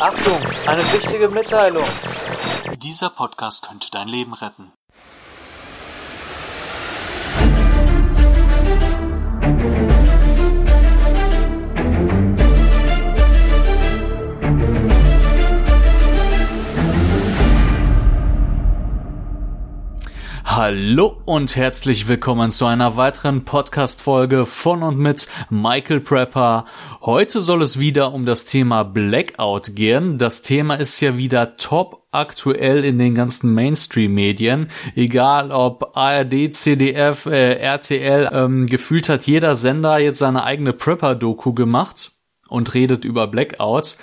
Achtung, eine wichtige Mitteilung. Dieser Podcast könnte dein Leben retten. Hallo und herzlich willkommen zu einer weiteren Podcast-Folge von und mit Michael Prepper. Heute soll es wieder um das Thema Blackout gehen. Das Thema ist ja wieder top aktuell in den ganzen Mainstream-Medien. Egal ob ARD, CDF, äh, RTL, ähm, gefühlt hat jeder Sender jetzt seine eigene Prepper-Doku gemacht und redet über Blackout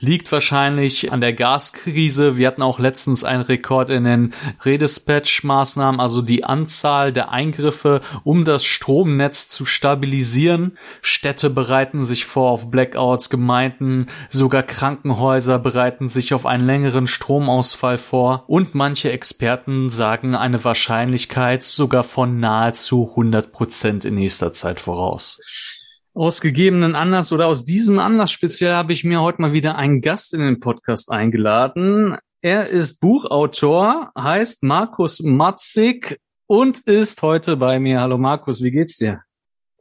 liegt wahrscheinlich an der Gaskrise. Wir hatten auch letztens einen Rekord in den Redispatch-Maßnahmen, also die Anzahl der Eingriffe, um das Stromnetz zu stabilisieren. Städte bereiten sich vor auf Blackouts, Gemeinden, sogar Krankenhäuser bereiten sich auf einen längeren Stromausfall vor und manche Experten sagen eine Wahrscheinlichkeit sogar von nahezu 100 Prozent in nächster Zeit voraus. Aus gegebenen Anlass oder aus diesem Anlass speziell habe ich mir heute mal wieder einen Gast in den Podcast eingeladen. Er ist Buchautor, heißt Markus Matzig und ist heute bei mir. Hallo Markus, wie geht's dir?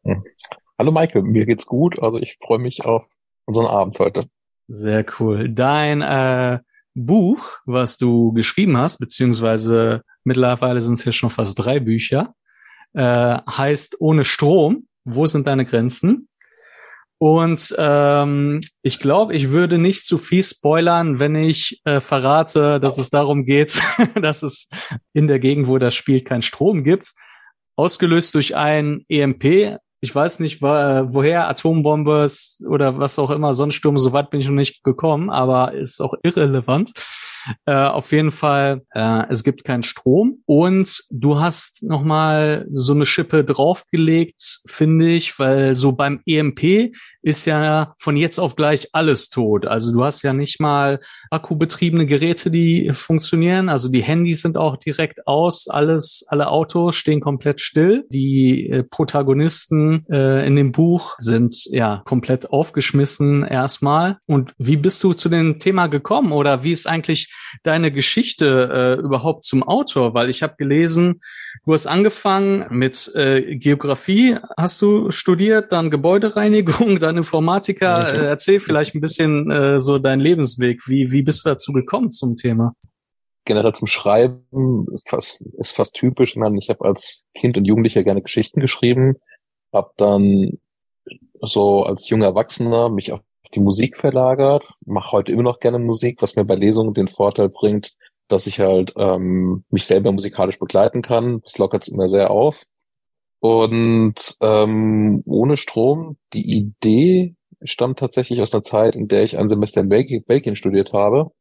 Hm. Hallo Michael, mir geht's gut. Also ich freue mich auf unseren Abend heute. Sehr cool. Dein äh, Buch, was du geschrieben hast, beziehungsweise mittlerweile sind es ja schon fast drei Bücher, äh, heißt Ohne Strom wo sind deine Grenzen? Und ähm, ich glaube, ich würde nicht zu viel spoilern, wenn ich äh, verrate, dass es darum geht, dass es in der Gegend, wo das spielt, kein Strom gibt. Ausgelöst durch ein EMP. Ich weiß nicht, woher Atombombe oder was auch immer, Sonnensturm, so weit bin ich noch nicht gekommen, aber ist auch irrelevant. Äh, auf jeden Fall, äh, es gibt keinen Strom. Und du hast nochmal so eine Schippe draufgelegt, finde ich, weil so beim EMP ist ja von jetzt auf gleich alles tot. Also du hast ja nicht mal akkubetriebene Geräte, die funktionieren. Also die Handys sind auch direkt aus, alles, alle Autos stehen komplett still. Die äh, Protagonisten äh, in dem Buch sind ja komplett aufgeschmissen erstmal. Und wie bist du zu dem Thema gekommen oder wie ist eigentlich deine Geschichte äh, überhaupt zum Autor? Weil ich habe gelesen, du hast angefangen mit äh, Geografie, hast du studiert, dann Gebäudereinigung, dann Informatiker. Äh, erzähl vielleicht ein bisschen äh, so deinen Lebensweg. Wie, wie bist du dazu gekommen zum Thema? Generell zum Schreiben ist fast, ist fast typisch. Ich, meine, ich habe als Kind und Jugendlicher gerne Geschichten geschrieben, habe dann so als junger Erwachsener mich auf die Musik verlagert, mache heute immer noch gerne Musik, was mir bei Lesungen den Vorteil bringt, dass ich halt ähm, mich selber musikalisch begleiten kann. Das lockert es immer sehr auf. Und ähm, ohne Strom, die Idee stammt tatsächlich aus einer Zeit, in der ich ein Semester in Belgien, Belgien studiert habe.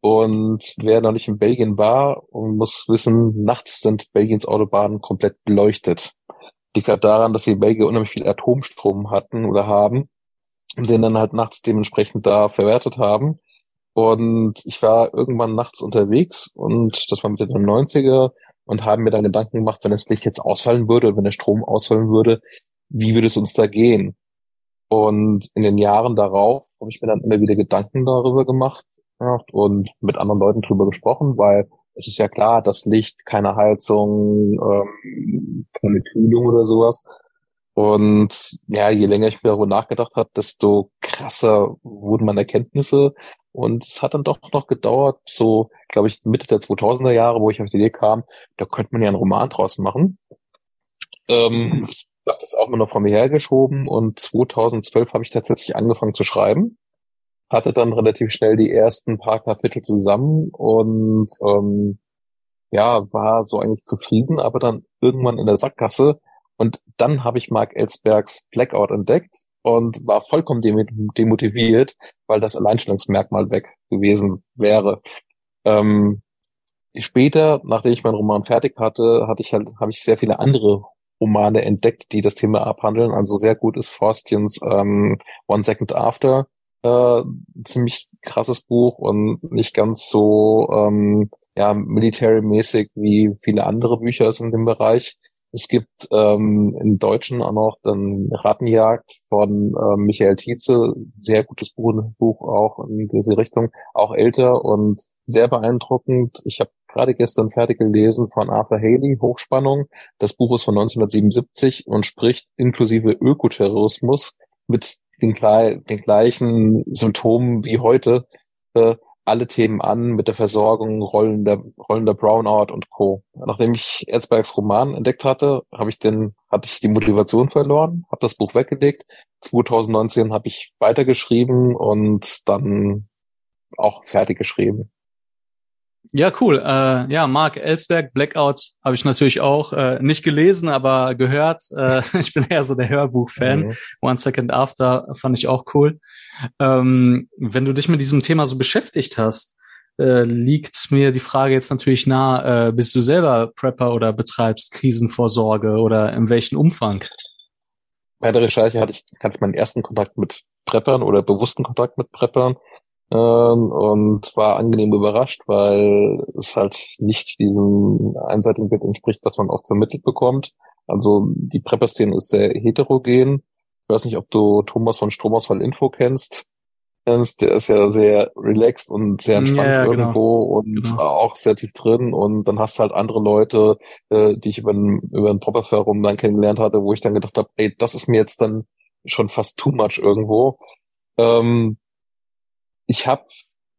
Und wer noch nicht in Belgien war und muss wissen, nachts sind Belgiens Autobahnen komplett beleuchtet. Liegt halt daran, dass die Belgier unheimlich viel Atomstrom hatten oder haben den dann halt nachts dementsprechend da verwertet haben. Und ich war irgendwann nachts unterwegs und das war mit den 90er und haben mir dann Gedanken gemacht, wenn das Licht jetzt ausfallen würde, wenn der Strom ausfallen würde, wie würde es uns da gehen? Und in den Jahren darauf habe ich mir dann immer wieder Gedanken darüber gemacht und mit anderen Leuten drüber gesprochen, weil es ist ja klar, das Licht, keine Heizung, ähm, keine Kühlung oder sowas, und ja, je länger ich darüber nachgedacht habe, desto krasser wurden meine Erkenntnisse. Und es hat dann doch noch gedauert, so, glaube ich, Mitte der 2000er Jahre, wo ich auf die Idee kam, da könnte man ja einen Roman draus machen. Ähm, ich habe das auch immer noch vor mir hergeschoben und 2012 habe ich tatsächlich angefangen zu schreiben. Hatte dann relativ schnell die ersten paar Kapitel zusammen und ähm, ja, war so eigentlich zufrieden, aber dann irgendwann in der Sackgasse und dann habe ich Mark Ellsbergs Blackout entdeckt und war vollkommen demotiviert, weil das Alleinstellungsmerkmal weg gewesen wäre. Ähm, später, nachdem ich meinen Roman fertig hatte, hatte ich halt, habe ich sehr viele andere Romane entdeckt, die das Thema abhandeln. Also sehr gut ist Forstians ähm, One Second After, äh, ziemlich krasses Buch und nicht ganz so ähm, ja military-mäßig wie viele andere Bücher in dem Bereich. Es gibt ähm, im Deutschen auch noch dann Rattenjagd von ähm, Michael Tietze, sehr gutes Buch auch in diese Richtung, auch älter und sehr beeindruckend. Ich habe gerade gestern fertig gelesen von Arthur Haley, Hochspannung. Das Buch ist von 1977 und spricht inklusive Ökoterrorismus mit den, den gleichen Symptomen wie heute äh, alle Themen an mit der Versorgung, Rollen der, Rollen der Brownout und Co. Nachdem ich Erzbergs Roman entdeckt hatte, habe ich den, hatte ich die Motivation verloren, habe das Buch weggelegt. 2019 habe ich weitergeschrieben und dann auch fertig geschrieben. Ja, cool. Äh, ja, Mark Ellsberg, Blackout habe ich natürlich auch äh, nicht gelesen, aber gehört. Äh, ich bin eher so der Hörbuch-Fan. Mhm. One Second After fand ich auch cool. Ähm, wenn du dich mit diesem Thema so beschäftigt hast, äh, liegt mir die Frage jetzt natürlich nah, äh, bist du selber Prepper oder betreibst Krisenvorsorge oder in welchem Umfang? Bei der Recherche hatte ich, hatte ich meinen ersten Kontakt mit Preppern oder bewussten Kontakt mit Preppern ähm, und war angenehm überrascht, weil es halt nicht diesem einseitigen Bild entspricht, was man oft vermittelt bekommt. Also die Prepper-Szene ist sehr heterogen. Ich weiß nicht, ob du Thomas von Stromausfall Info kennst. Der ist ja sehr relaxed und sehr entspannt ja, ja, genau. irgendwo genau. und genau. auch sehr tief drin. Und dann hast du halt andere Leute, äh, die ich über ein, über ein Proper-Forum dann kennengelernt hatte, wo ich dann gedacht habe, ey, das ist mir jetzt dann schon fast too much irgendwo. Ähm, ich habe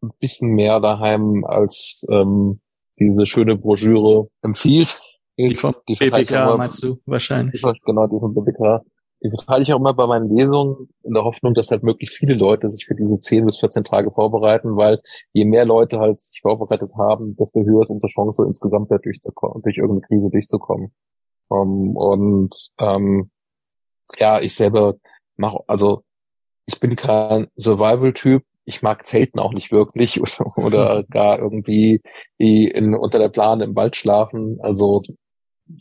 ein bisschen mehr daheim als ähm, diese schöne Broschüre empfiehlt. Die vom die BBK meinst du wahrscheinlich? Genau, die vom BBK. Die verteile ich auch immer bei meinen Lesungen in der Hoffnung, dass halt möglichst viele Leute sich für diese 10 bis 14 Tage vorbereiten, weil je mehr Leute halt sich vorbereitet haben, desto höher ist unsere Chance, insgesamt halt durchzukommen, durch irgendeine Krise durchzukommen. Um, ähm, und ähm, ja, ich selber mache, also ich bin kein Survival-Typ, ich mag Zelten auch nicht wirklich oder, oder gar irgendwie die in, unter der Plane im Wald schlafen. Also,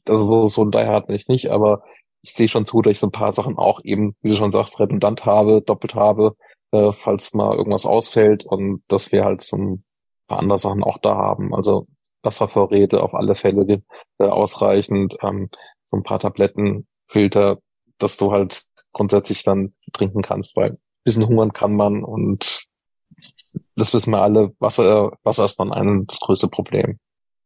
also so, so ein Die Hard bin ich nicht, aber ich sehe schon zu, dass ich so ein paar Sachen auch eben, wie du schon sagst, redundant habe, doppelt habe, äh, falls mal irgendwas ausfällt und dass wir halt so ein paar andere Sachen auch da haben. Also Wasservorräte auf alle Fälle äh, ausreichend, ähm, so ein paar Tabletten, Filter, dass du halt grundsätzlich dann trinken kannst, weil ein bisschen hungern kann man und das wissen wir alle, Wasser, Wasser ist dann ein das größte Problem.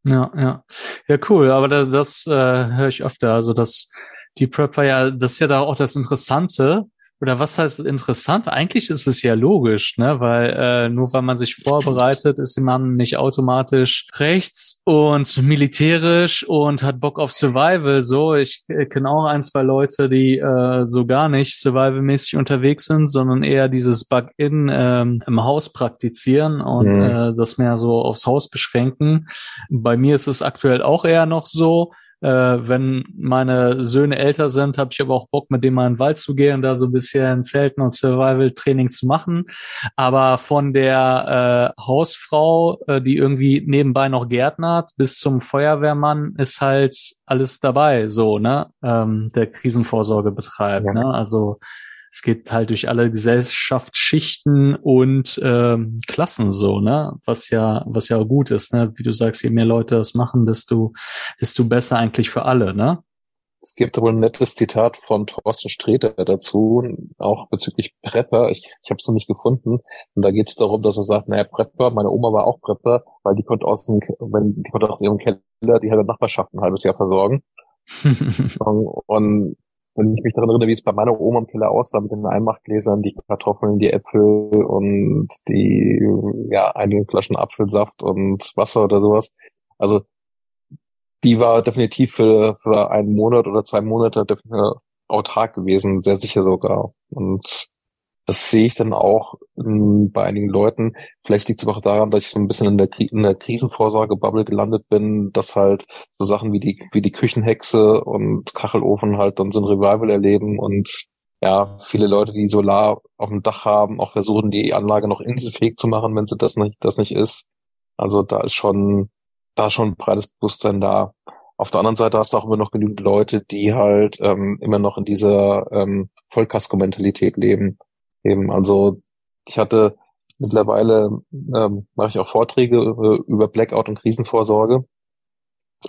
Ja, ja. Ja, cool. Aber das, das äh, höre ich öfter. Also dass die Prepper ja, das ist ja da auch das Interessante, oder was heißt interessant? Eigentlich ist es ja logisch, ne? Weil äh, nur weil man sich vorbereitet, ist man nicht automatisch rechts und militärisch und hat Bock auf Survival. So, ich äh, kenne auch ein, zwei Leute, die äh, so gar nicht survivalmäßig unterwegs sind, sondern eher dieses Bug-in ähm, im Haus praktizieren und mhm. äh, das mehr so aufs Haus beschränken. Bei mir ist es aktuell auch eher noch so äh, wenn meine Söhne älter sind, habe ich aber auch Bock, mit denen mal in den Wald zu gehen, da so ein bisschen Zelten und Survival-Training zu machen. Aber von der äh, Hausfrau, äh, die irgendwie nebenbei noch gärtnert, bis zum Feuerwehrmann ist halt alles dabei, so, ne? Ähm, der Krisenvorsorge betreibt. Ja. Ne? Also es geht halt durch alle Gesellschaftsschichten und ähm, Klassen so, ne? Was ja, was ja gut ist, ne? Wie du sagst, je mehr Leute das machen, desto, desto besser eigentlich für alle, ne? Es gibt wohl ein nettes Zitat von Thorsten Sträter dazu, auch bezüglich Prepper. Ich, ich habe es noch nicht gefunden. Und da geht es darum, dass er sagt, naja, Prepper, meine Oma war auch Prepper, weil die konnte aus dem, wenn die konnte aus ihrem Keller die halbe Nachbarschaft ein halbes Jahr versorgen. und, und wenn ich mich daran erinnere, wie es bei meiner Oma im Keller aussah mit den Einmachtgläsern, die Kartoffeln, die Äpfel und die, ja, einigen Flaschen Apfelsaft und Wasser oder sowas. Also, die war definitiv für, für einen Monat oder zwei Monate autark gewesen, sehr sicher sogar. Und das sehe ich dann auch in, bei einigen Leuten. Vielleicht liegt es auch daran, dass ich so ein bisschen in der, in der Krisenvorsorge-Bubble gelandet bin, dass halt so Sachen wie die, wie die Küchenhexe und Kachelofen halt dann so ein Revival erleben und ja, viele Leute, die Solar auf dem Dach haben, auch versuchen, die Anlage noch inselfähig zu machen, wenn sie das nicht, das nicht ist. Also da ist schon, da ist schon ein breites Bewusstsein da. Auf der anderen Seite hast du auch immer noch genügend Leute, die halt ähm, immer noch in dieser ähm, Vollkasko-Mentalität leben eben. Also ich hatte mittlerweile ähm, mache ich auch Vorträge über, Blackout und Krisenvorsorge.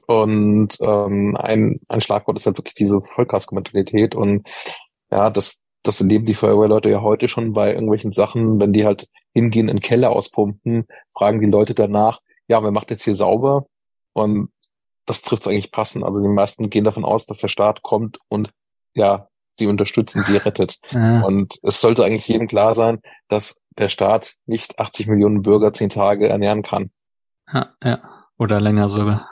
Und ähm, ein, ein Schlagwort ist halt wirklich diese Vollkasko-Mentalität. Und ja, das, das erleben die Feuerwehrleute ja heute schon bei irgendwelchen Sachen, wenn die halt hingehen, in Keller auspumpen, fragen die Leute danach, ja, wer macht jetzt hier sauber? Und das trifft eigentlich passend. Also die meisten gehen davon aus, dass der Staat kommt und ja, sie unterstützen, sie rettet. Ja. Und es sollte eigentlich jedem klar sein, dass der Staat nicht 80 Millionen Bürger zehn Tage ernähren kann. Ja, ja. Oder länger sogar.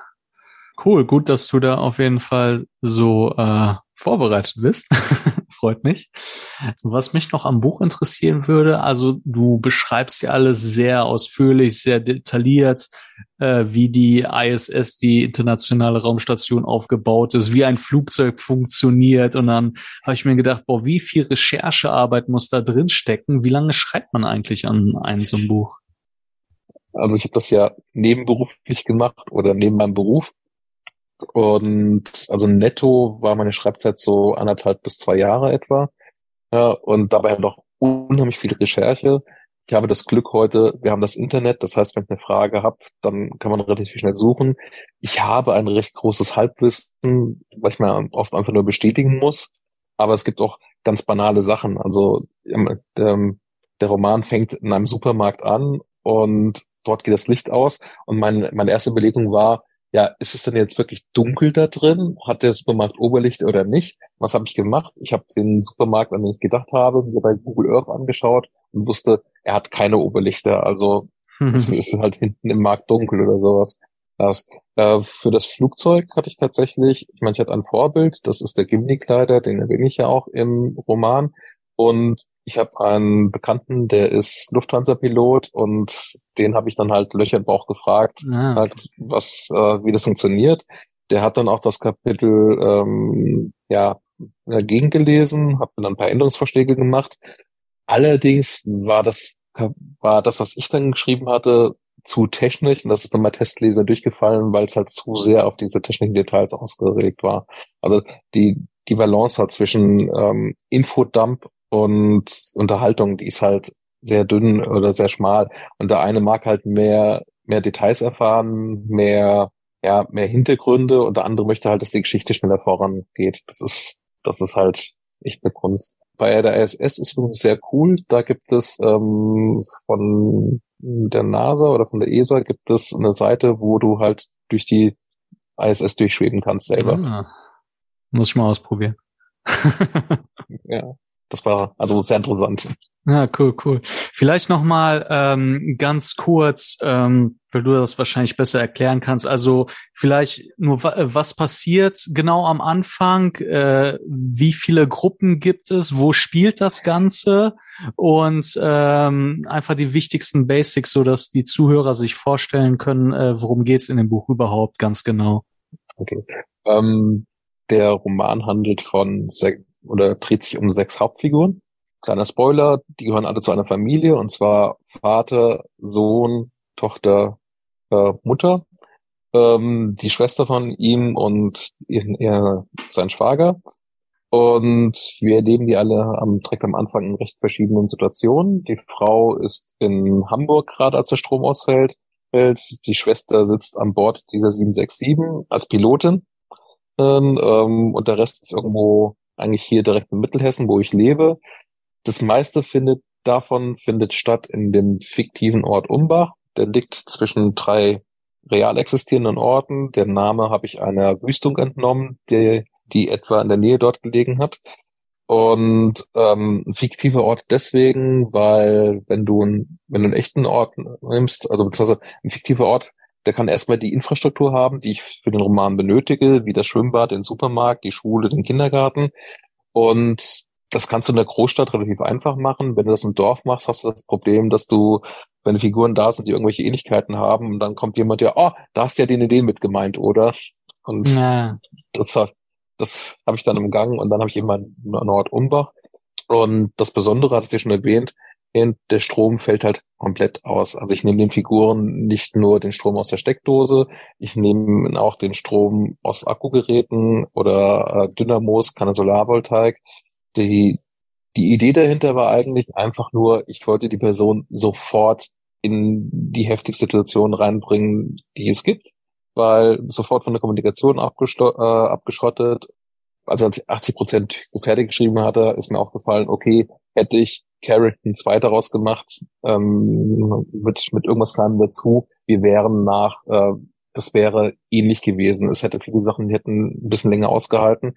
Cool, gut, dass du da auf jeden Fall so äh, vorbereitet bist. Freut mich. Was mich noch am Buch interessieren würde, also du beschreibst ja alles sehr ausführlich, sehr detailliert, äh, wie die ISS, die internationale Raumstation, aufgebaut ist, wie ein Flugzeug funktioniert. Und dann habe ich mir gedacht, boah, wie viel Recherchearbeit muss da drin stecken? Wie lange schreibt man eigentlich an einem so einem Buch? Also ich habe das ja nebenberuflich gemacht oder neben meinem Beruf. Und also netto war meine Schreibzeit so anderthalb bis zwei Jahre etwa. Ja, und dabei noch unheimlich viel Recherche. Ich habe das Glück heute, wir haben das Internet, das heißt, wenn ich eine Frage habe, dann kann man relativ schnell suchen. Ich habe ein recht großes Halbwissen, was ich mir oft einfach nur bestätigen muss. Aber es gibt auch ganz banale Sachen. Also ähm, der, der Roman fängt in einem Supermarkt an und dort geht das Licht aus. Und mein, meine erste Überlegung war, ja, ist es denn jetzt wirklich dunkel da drin? Hat der Supermarkt Oberlicht oder nicht? Was habe ich gemacht? Ich habe den Supermarkt, an den ich gedacht habe, mir bei Google Earth angeschaut und wusste, er hat keine Oberlichter. Also es ist halt hinten im Markt dunkel oder sowas. Das, äh, für das Flugzeug hatte ich tatsächlich, ich meine, ich hatte ein Vorbild, das ist der Gimli-Kleider, den erwähne ich ja auch im Roman. Und ich habe einen Bekannten, der ist Lufthansa-Pilot und den habe ich dann halt Löcher im Bauch gefragt, ah, halt, was, äh, wie das funktioniert. Der hat dann auch das Kapitel ähm, ja dagegen gelesen, habe dann ein paar Änderungsvorschläge gemacht. Allerdings war das war das, was ich dann geschrieben hatte, zu technisch und das ist dann bei Testleser durchgefallen, weil es halt zu sehr auf diese technischen Details ausgeregt war. Also die die Balance hat zwischen ähm, Infodump und Unterhaltung, die ist halt sehr dünn oder sehr schmal. Und der eine mag halt mehr, mehr Details erfahren, mehr, ja, mehr Hintergründe und der andere möchte halt, dass die Geschichte schneller vorangeht. Das ist, das ist halt echt eine Kunst. Bei der ISS ist übrigens sehr cool. Da gibt es ähm, von der NASA oder von der ESA gibt es eine Seite, wo du halt durch die ISS durchschweben kannst selber. Ah, muss ich mal ausprobieren. ja das war also sehr interessant. Ja, cool, cool. Vielleicht noch mal ähm, ganz kurz, ähm, weil du das wahrscheinlich besser erklären kannst. Also vielleicht nur, was passiert genau am Anfang? Äh, wie viele Gruppen gibt es? Wo spielt das Ganze? Und ähm, einfach die wichtigsten Basics, so dass die Zuhörer sich vorstellen können, äh, worum geht's in dem Buch überhaupt ganz genau. Okay. Ähm, der Roman handelt von oder dreht sich um sechs Hauptfiguren. Kleiner Spoiler, die gehören alle zu einer Familie und zwar Vater, Sohn, Tochter, äh, Mutter, ähm, die Schwester von ihm und ihr, ihr, sein Schwager. Und wir erleben die alle am, direkt am Anfang in recht verschiedenen Situationen. Die Frau ist in Hamburg gerade, als der Strom ausfällt. Die Schwester sitzt an Bord dieser 767 als Pilotin. Ähm, und der Rest ist irgendwo eigentlich hier direkt in Mittelhessen, wo ich lebe. Das meiste findet davon findet statt in dem fiktiven Ort Umbach. Der liegt zwischen drei real existierenden Orten. Der Name habe ich einer Wüstung entnommen, die, die etwa in der Nähe dort gelegen hat. Und ähm, ein fiktiver Ort deswegen, weil wenn du, ein, wenn du einen echten Ort nimmst, also beziehungsweise ein fiktiver Ort, der kann erstmal die Infrastruktur haben, die ich für den Roman benötige, wie das Schwimmbad, den Supermarkt, die Schule, den Kindergarten. Und das kannst du in der Großstadt relativ einfach machen. Wenn du das im Dorf machst, hast du das Problem, dass du, wenn Figuren da sind, die irgendwelche Ähnlichkeiten haben, und dann kommt jemand, der, oh, da hast du ja den Idee mit gemeint, oder? Und ja. das, das habe ich dann im Gang und dann habe ich eben einen Ort Umbach. Und das Besondere, hat es ja schon erwähnt, der Strom fällt halt komplett aus. Also ich nehme den Figuren nicht nur den Strom aus der Steckdose, ich nehme auch den Strom aus Akkugeräten oder äh, Dynamos, keine Solarvoltaik. Die, die Idee dahinter war eigentlich einfach nur, ich wollte die Person sofort in die heftige Situation reinbringen, die es gibt. weil sofort von der Kommunikation äh, abgeschottet. Also als ich 80 Prozent fertig geschrieben hatte, ist mir aufgefallen, okay, hätte ich Carrington 2 daraus gemacht, ähm, mit, mit irgendwas kleinem dazu, wir wären nach, äh, das wäre ähnlich gewesen. Es hätte viele Sachen, die hätten ein bisschen länger ausgehalten.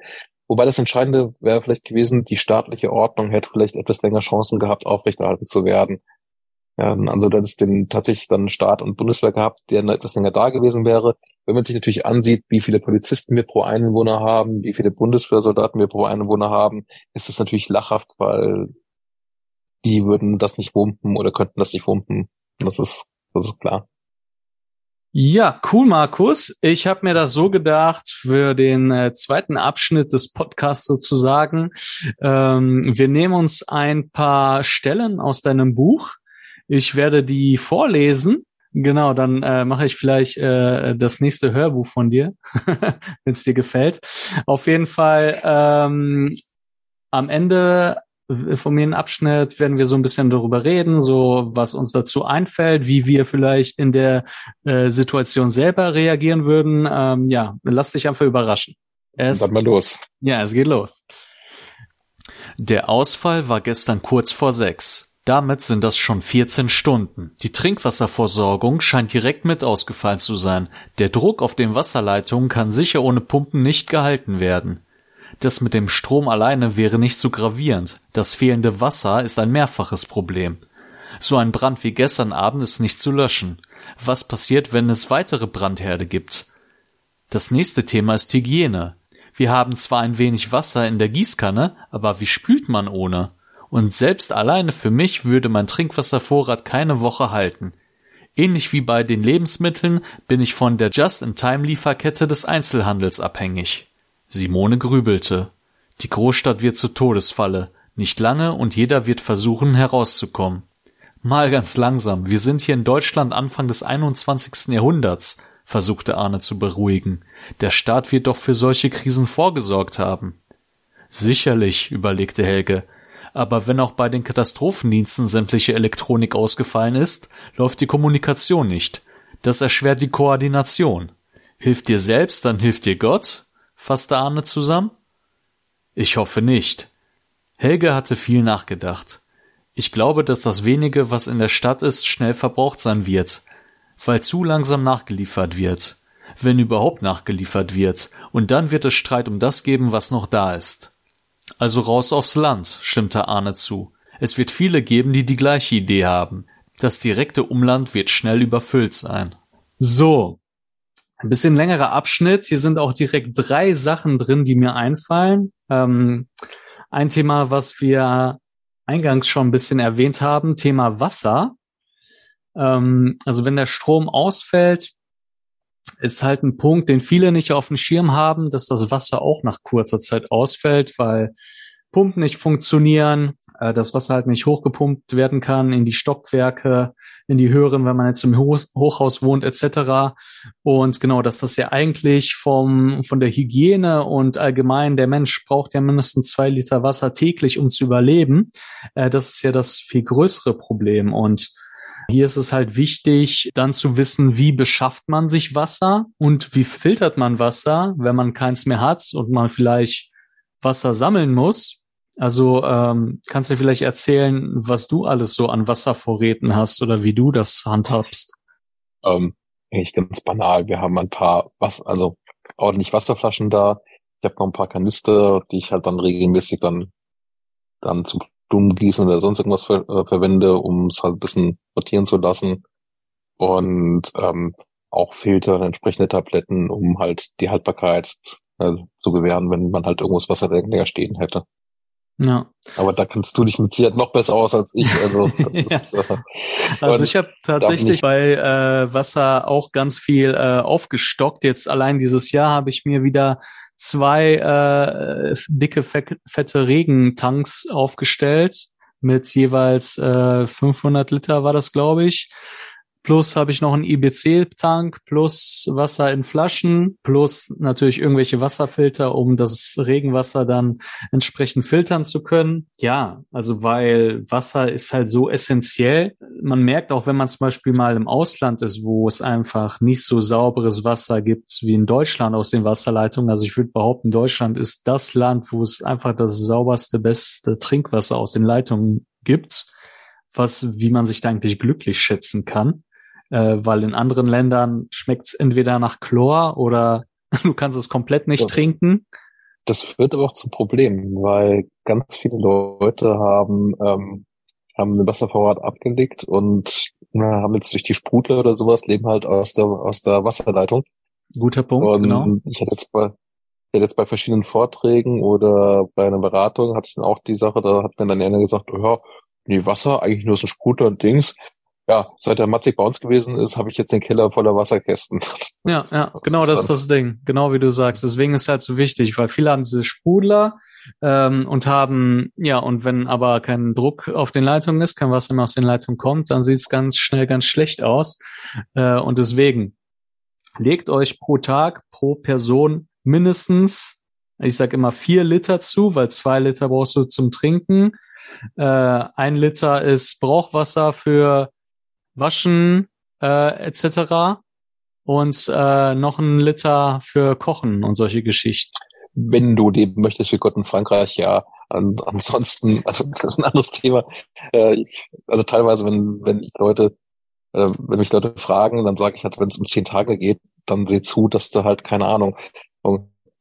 Wobei das Entscheidende wäre vielleicht gewesen, die staatliche Ordnung hätte vielleicht etwas länger Chancen gehabt, aufrechterhalten zu werden. Ja, also das ist den tatsächlich dann Staat und Bundeswehr gehabt, der etwas länger da gewesen wäre. Wenn man sich natürlich ansieht, wie viele Polizisten wir pro Einwohner haben, wie viele Bundeswehrsoldaten wir pro Einwohner haben, ist es natürlich lachhaft, weil die würden das nicht wumpen oder könnten das nicht wumpen. Das ist, das ist klar. Ja, cool, Markus. Ich habe mir das so gedacht für den äh, zweiten Abschnitt des Podcasts sozusagen. Ähm, wir nehmen uns ein paar Stellen aus deinem Buch. Ich werde die vorlesen. Genau, dann äh, mache ich vielleicht äh, das nächste Hörbuch von dir, wenn es dir gefällt. Auf jeden Fall ähm, am Ende von mir einen Abschnitt werden wir so ein bisschen darüber reden, so was uns dazu einfällt, wie wir vielleicht in der äh, Situation selber reagieren würden. Ähm, ja, lass dich einfach überraschen. Es, Dann mal los. Ja, es geht los. Der Ausfall war gestern kurz vor sechs. Damit sind das schon 14 Stunden. Die Trinkwasserversorgung scheint direkt mit ausgefallen zu sein. Der Druck auf den Wasserleitungen kann sicher ohne Pumpen nicht gehalten werden. Das mit dem Strom alleine wäre nicht so gravierend, das fehlende Wasser ist ein mehrfaches Problem. So ein Brand wie gestern Abend ist nicht zu löschen. Was passiert, wenn es weitere Brandherde gibt? Das nächste Thema ist Hygiene. Wir haben zwar ein wenig Wasser in der Gießkanne, aber wie spült man ohne? Und selbst alleine für mich würde mein Trinkwasservorrat keine Woche halten. Ähnlich wie bei den Lebensmitteln bin ich von der Just-in-Time-Lieferkette des Einzelhandels abhängig. Simone grübelte. Die Großstadt wird zur Todesfalle. Nicht lange und jeder wird versuchen herauszukommen. Mal ganz langsam, wir sind hier in Deutschland Anfang des 21. Jahrhunderts, versuchte Arne zu beruhigen. Der Staat wird doch für solche Krisen vorgesorgt haben. Sicherlich, überlegte Helge. Aber wenn auch bei den Katastrophendiensten sämtliche Elektronik ausgefallen ist, läuft die Kommunikation nicht. Das erschwert die Koordination. Hilft dir selbst, dann hilft dir Gott? Fasste Arne zusammen. Ich hoffe nicht. Helge hatte viel nachgedacht. Ich glaube, dass das wenige, was in der Stadt ist, schnell verbraucht sein wird, weil zu langsam nachgeliefert wird, wenn überhaupt nachgeliefert wird, und dann wird es Streit um das geben, was noch da ist. Also raus aufs Land, stimmte Arne zu. Es wird viele geben, die die gleiche Idee haben. Das direkte Umland wird schnell überfüllt sein. So, ein bisschen längerer Abschnitt. Hier sind auch direkt drei Sachen drin, die mir einfallen. Ähm, ein Thema, was wir eingangs schon ein bisschen erwähnt haben, Thema Wasser. Ähm, also wenn der Strom ausfällt, ist halt ein Punkt, den viele nicht auf dem Schirm haben, dass das Wasser auch nach kurzer Zeit ausfällt, weil Pumpen nicht funktionieren, äh, das Wasser halt nicht hochgepumpt werden kann in die Stockwerke, in die höheren, wenn man jetzt im Ho Hochhaus wohnt etc. Und genau, dass das ja eigentlich vom von der Hygiene und allgemein der Mensch braucht ja mindestens zwei Liter Wasser täglich, um zu überleben. Äh, das ist ja das viel größere Problem und hier ist es halt wichtig, dann zu wissen, wie beschafft man sich Wasser und wie filtert man Wasser, wenn man keins mehr hat und man vielleicht Wasser sammeln muss. Also ähm, kannst du vielleicht erzählen, was du alles so an Wasservorräten hast oder wie du das handhabst? Ähm, eigentlich ganz banal. Wir haben ein paar, was, also ordentlich Wasserflaschen da. Ich habe noch ein paar Kanister, die ich halt dann regelmäßig dann dann zum Blumengießen oder sonst irgendwas ver äh, verwende, um es halt ein bisschen sortieren zu lassen. Und ähm, auch Filter, entsprechende Tabletten, um halt die Haltbarkeit äh, zu gewähren, wenn man halt irgendwas Wasser länger stehen hätte. Ja. Aber da kannst du dich mit Sicherheit noch besser aus als ich. Also, das ja. ist, äh, also ich habe tatsächlich bei äh, Wasser auch ganz viel äh, aufgestockt. Jetzt allein dieses Jahr habe ich mir wieder zwei äh, dicke, fette Regentanks aufgestellt mit jeweils äh, 500 Liter war das, glaube ich. Plus habe ich noch einen IBC-Tank, plus Wasser in Flaschen, plus natürlich irgendwelche Wasserfilter, um das Regenwasser dann entsprechend filtern zu können. Ja, also weil Wasser ist halt so essentiell. Man merkt auch, wenn man zum Beispiel mal im Ausland ist, wo es einfach nicht so sauberes Wasser gibt wie in Deutschland aus den Wasserleitungen. Also ich würde behaupten, Deutschland ist das Land, wo es einfach das sauberste, beste Trinkwasser aus den Leitungen gibt was, wie man sich da eigentlich glücklich schätzen kann. Äh, weil in anderen Ländern schmeckt es entweder nach Chlor oder du kannst es komplett nicht ja. trinken. Das führt aber auch zum Problem, weil ganz viele Leute haben, ähm, haben den Wasservorrat abgelegt und na, haben jetzt durch die Sprudler oder sowas, leben halt aus der, aus der Wasserleitung. Guter Punkt, und genau. Ich hatte jetzt bei, jetzt bei verschiedenen Vorträgen oder bei einer Beratung hatte ich dann auch die Sache, da hat mir dann einer gesagt, oh ja, nee, Wasser, eigentlich nur so ein Sprudler und Dings. Ja, seit der Matzig bei uns gewesen ist, habe ich jetzt den Keller voller Wasserkästen. Ja, ja, genau das ist das Ding. Genau wie du sagst. Deswegen ist es halt so wichtig, weil viele haben diese Sprudler ähm, und haben, ja, und wenn aber kein Druck auf den Leitungen ist, kein Wasser mehr aus den Leitungen kommt, dann sieht es ganz schnell ganz schlecht aus. Äh, und deswegen legt euch pro Tag, pro Person mindestens, ich sag immer vier Liter zu, weil zwei Liter brauchst du zum Trinken äh, ein Liter ist Brauchwasser für Waschen äh, etc. Und äh, noch ein Liter für Kochen und solche Geschichten. Wenn du leben möchtest wie Gott in Frankreich, ja. An, ansonsten, also das ist ein anderes Thema. Äh, ich, also teilweise, wenn, wenn ich Leute, äh, wenn mich Leute fragen, dann sage ich halt, wenn es um zehn Tage geht, dann seh zu, dass du halt, keine Ahnung,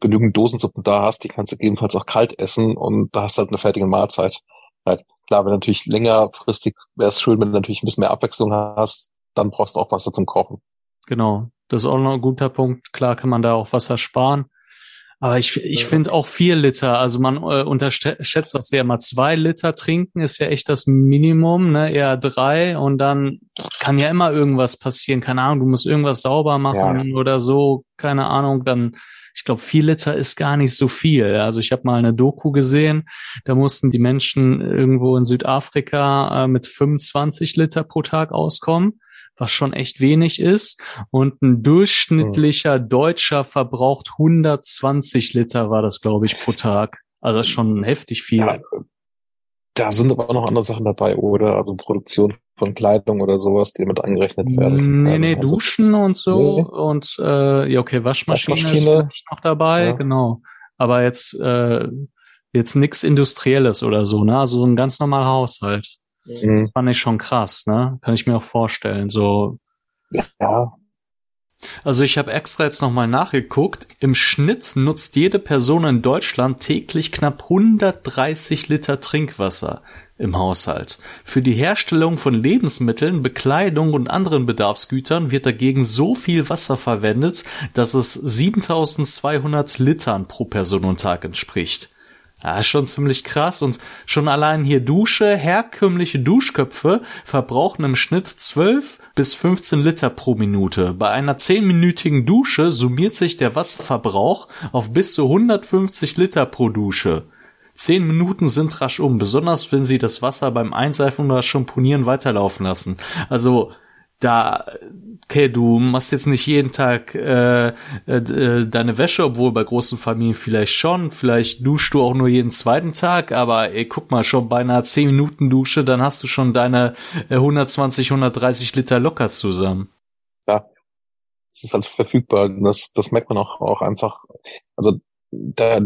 genügend Dosensuppen da hast, die kannst du gegebenenfalls auch kalt essen und da hast du halt eine fertige Mahlzeit. Halt, klar, wenn natürlich längerfristig wäre es schön, wenn du natürlich ein bisschen mehr Abwechslung hast, dann brauchst du auch Wasser zum Kochen. Genau, das ist auch noch ein guter Punkt. Klar kann man da auch Wasser sparen. Aber ich, ich ja. finde auch vier Liter, also man äh, unterschätzt das sehr mal. Zwei Liter trinken ist ja echt das Minimum, ne? Eher drei und dann kann ja immer irgendwas passieren. Keine Ahnung, du musst irgendwas sauber machen ja. oder so, keine Ahnung, dann ich glaube, vier Liter ist gar nicht so viel. Also ich habe mal eine Doku gesehen, da mussten die Menschen irgendwo in Südafrika äh, mit 25 Liter pro Tag auskommen was schon echt wenig ist. Und ein durchschnittlicher Deutscher verbraucht 120 Liter, war das, glaube ich, pro Tag. Also das ist schon heftig viel. Ja, da sind aber auch noch andere Sachen dabei, oder? Also Produktion von Kleidung oder sowas, die mit angerechnet werden. Nee, nee, also, Duschen und so nee. und äh, ja, okay, Waschmaschine, Waschmaschine. ist noch dabei, ja. genau. Aber jetzt äh, jetzt nix Industrielles oder so, ne? Also ein ganz normaler Haushalt. Mhm. Fand ich schon krass, ne? Kann ich mir auch vorstellen. So. Ja, also ich habe extra jetzt nochmal nachgeguckt. Im Schnitt nutzt jede Person in Deutschland täglich knapp 130 Liter Trinkwasser im Haushalt. Für die Herstellung von Lebensmitteln, Bekleidung und anderen Bedarfsgütern wird dagegen so viel Wasser verwendet, dass es 7200 Litern pro Person und Tag entspricht. Ja, schon ziemlich krass und schon allein hier Dusche, herkömmliche Duschköpfe verbrauchen im Schnitt 12 bis 15 Liter pro Minute. Bei einer 10-minütigen Dusche summiert sich der Wasserverbrauch auf bis zu 150 Liter pro Dusche. 10 Minuten sind rasch um, besonders wenn Sie das Wasser beim Einseifen oder Schamponieren weiterlaufen lassen. Also da, okay, du machst jetzt nicht jeden Tag äh, äh, äh, deine Wäsche, obwohl bei großen Familien vielleicht schon, vielleicht duschst du auch nur jeden zweiten Tag, aber ey, guck mal, schon bei einer 10 Minuten Dusche, dann hast du schon deine äh, 120, 130 Liter locker zusammen. Ja, das ist halt verfügbar. Das, das merkt man auch, auch einfach, also da,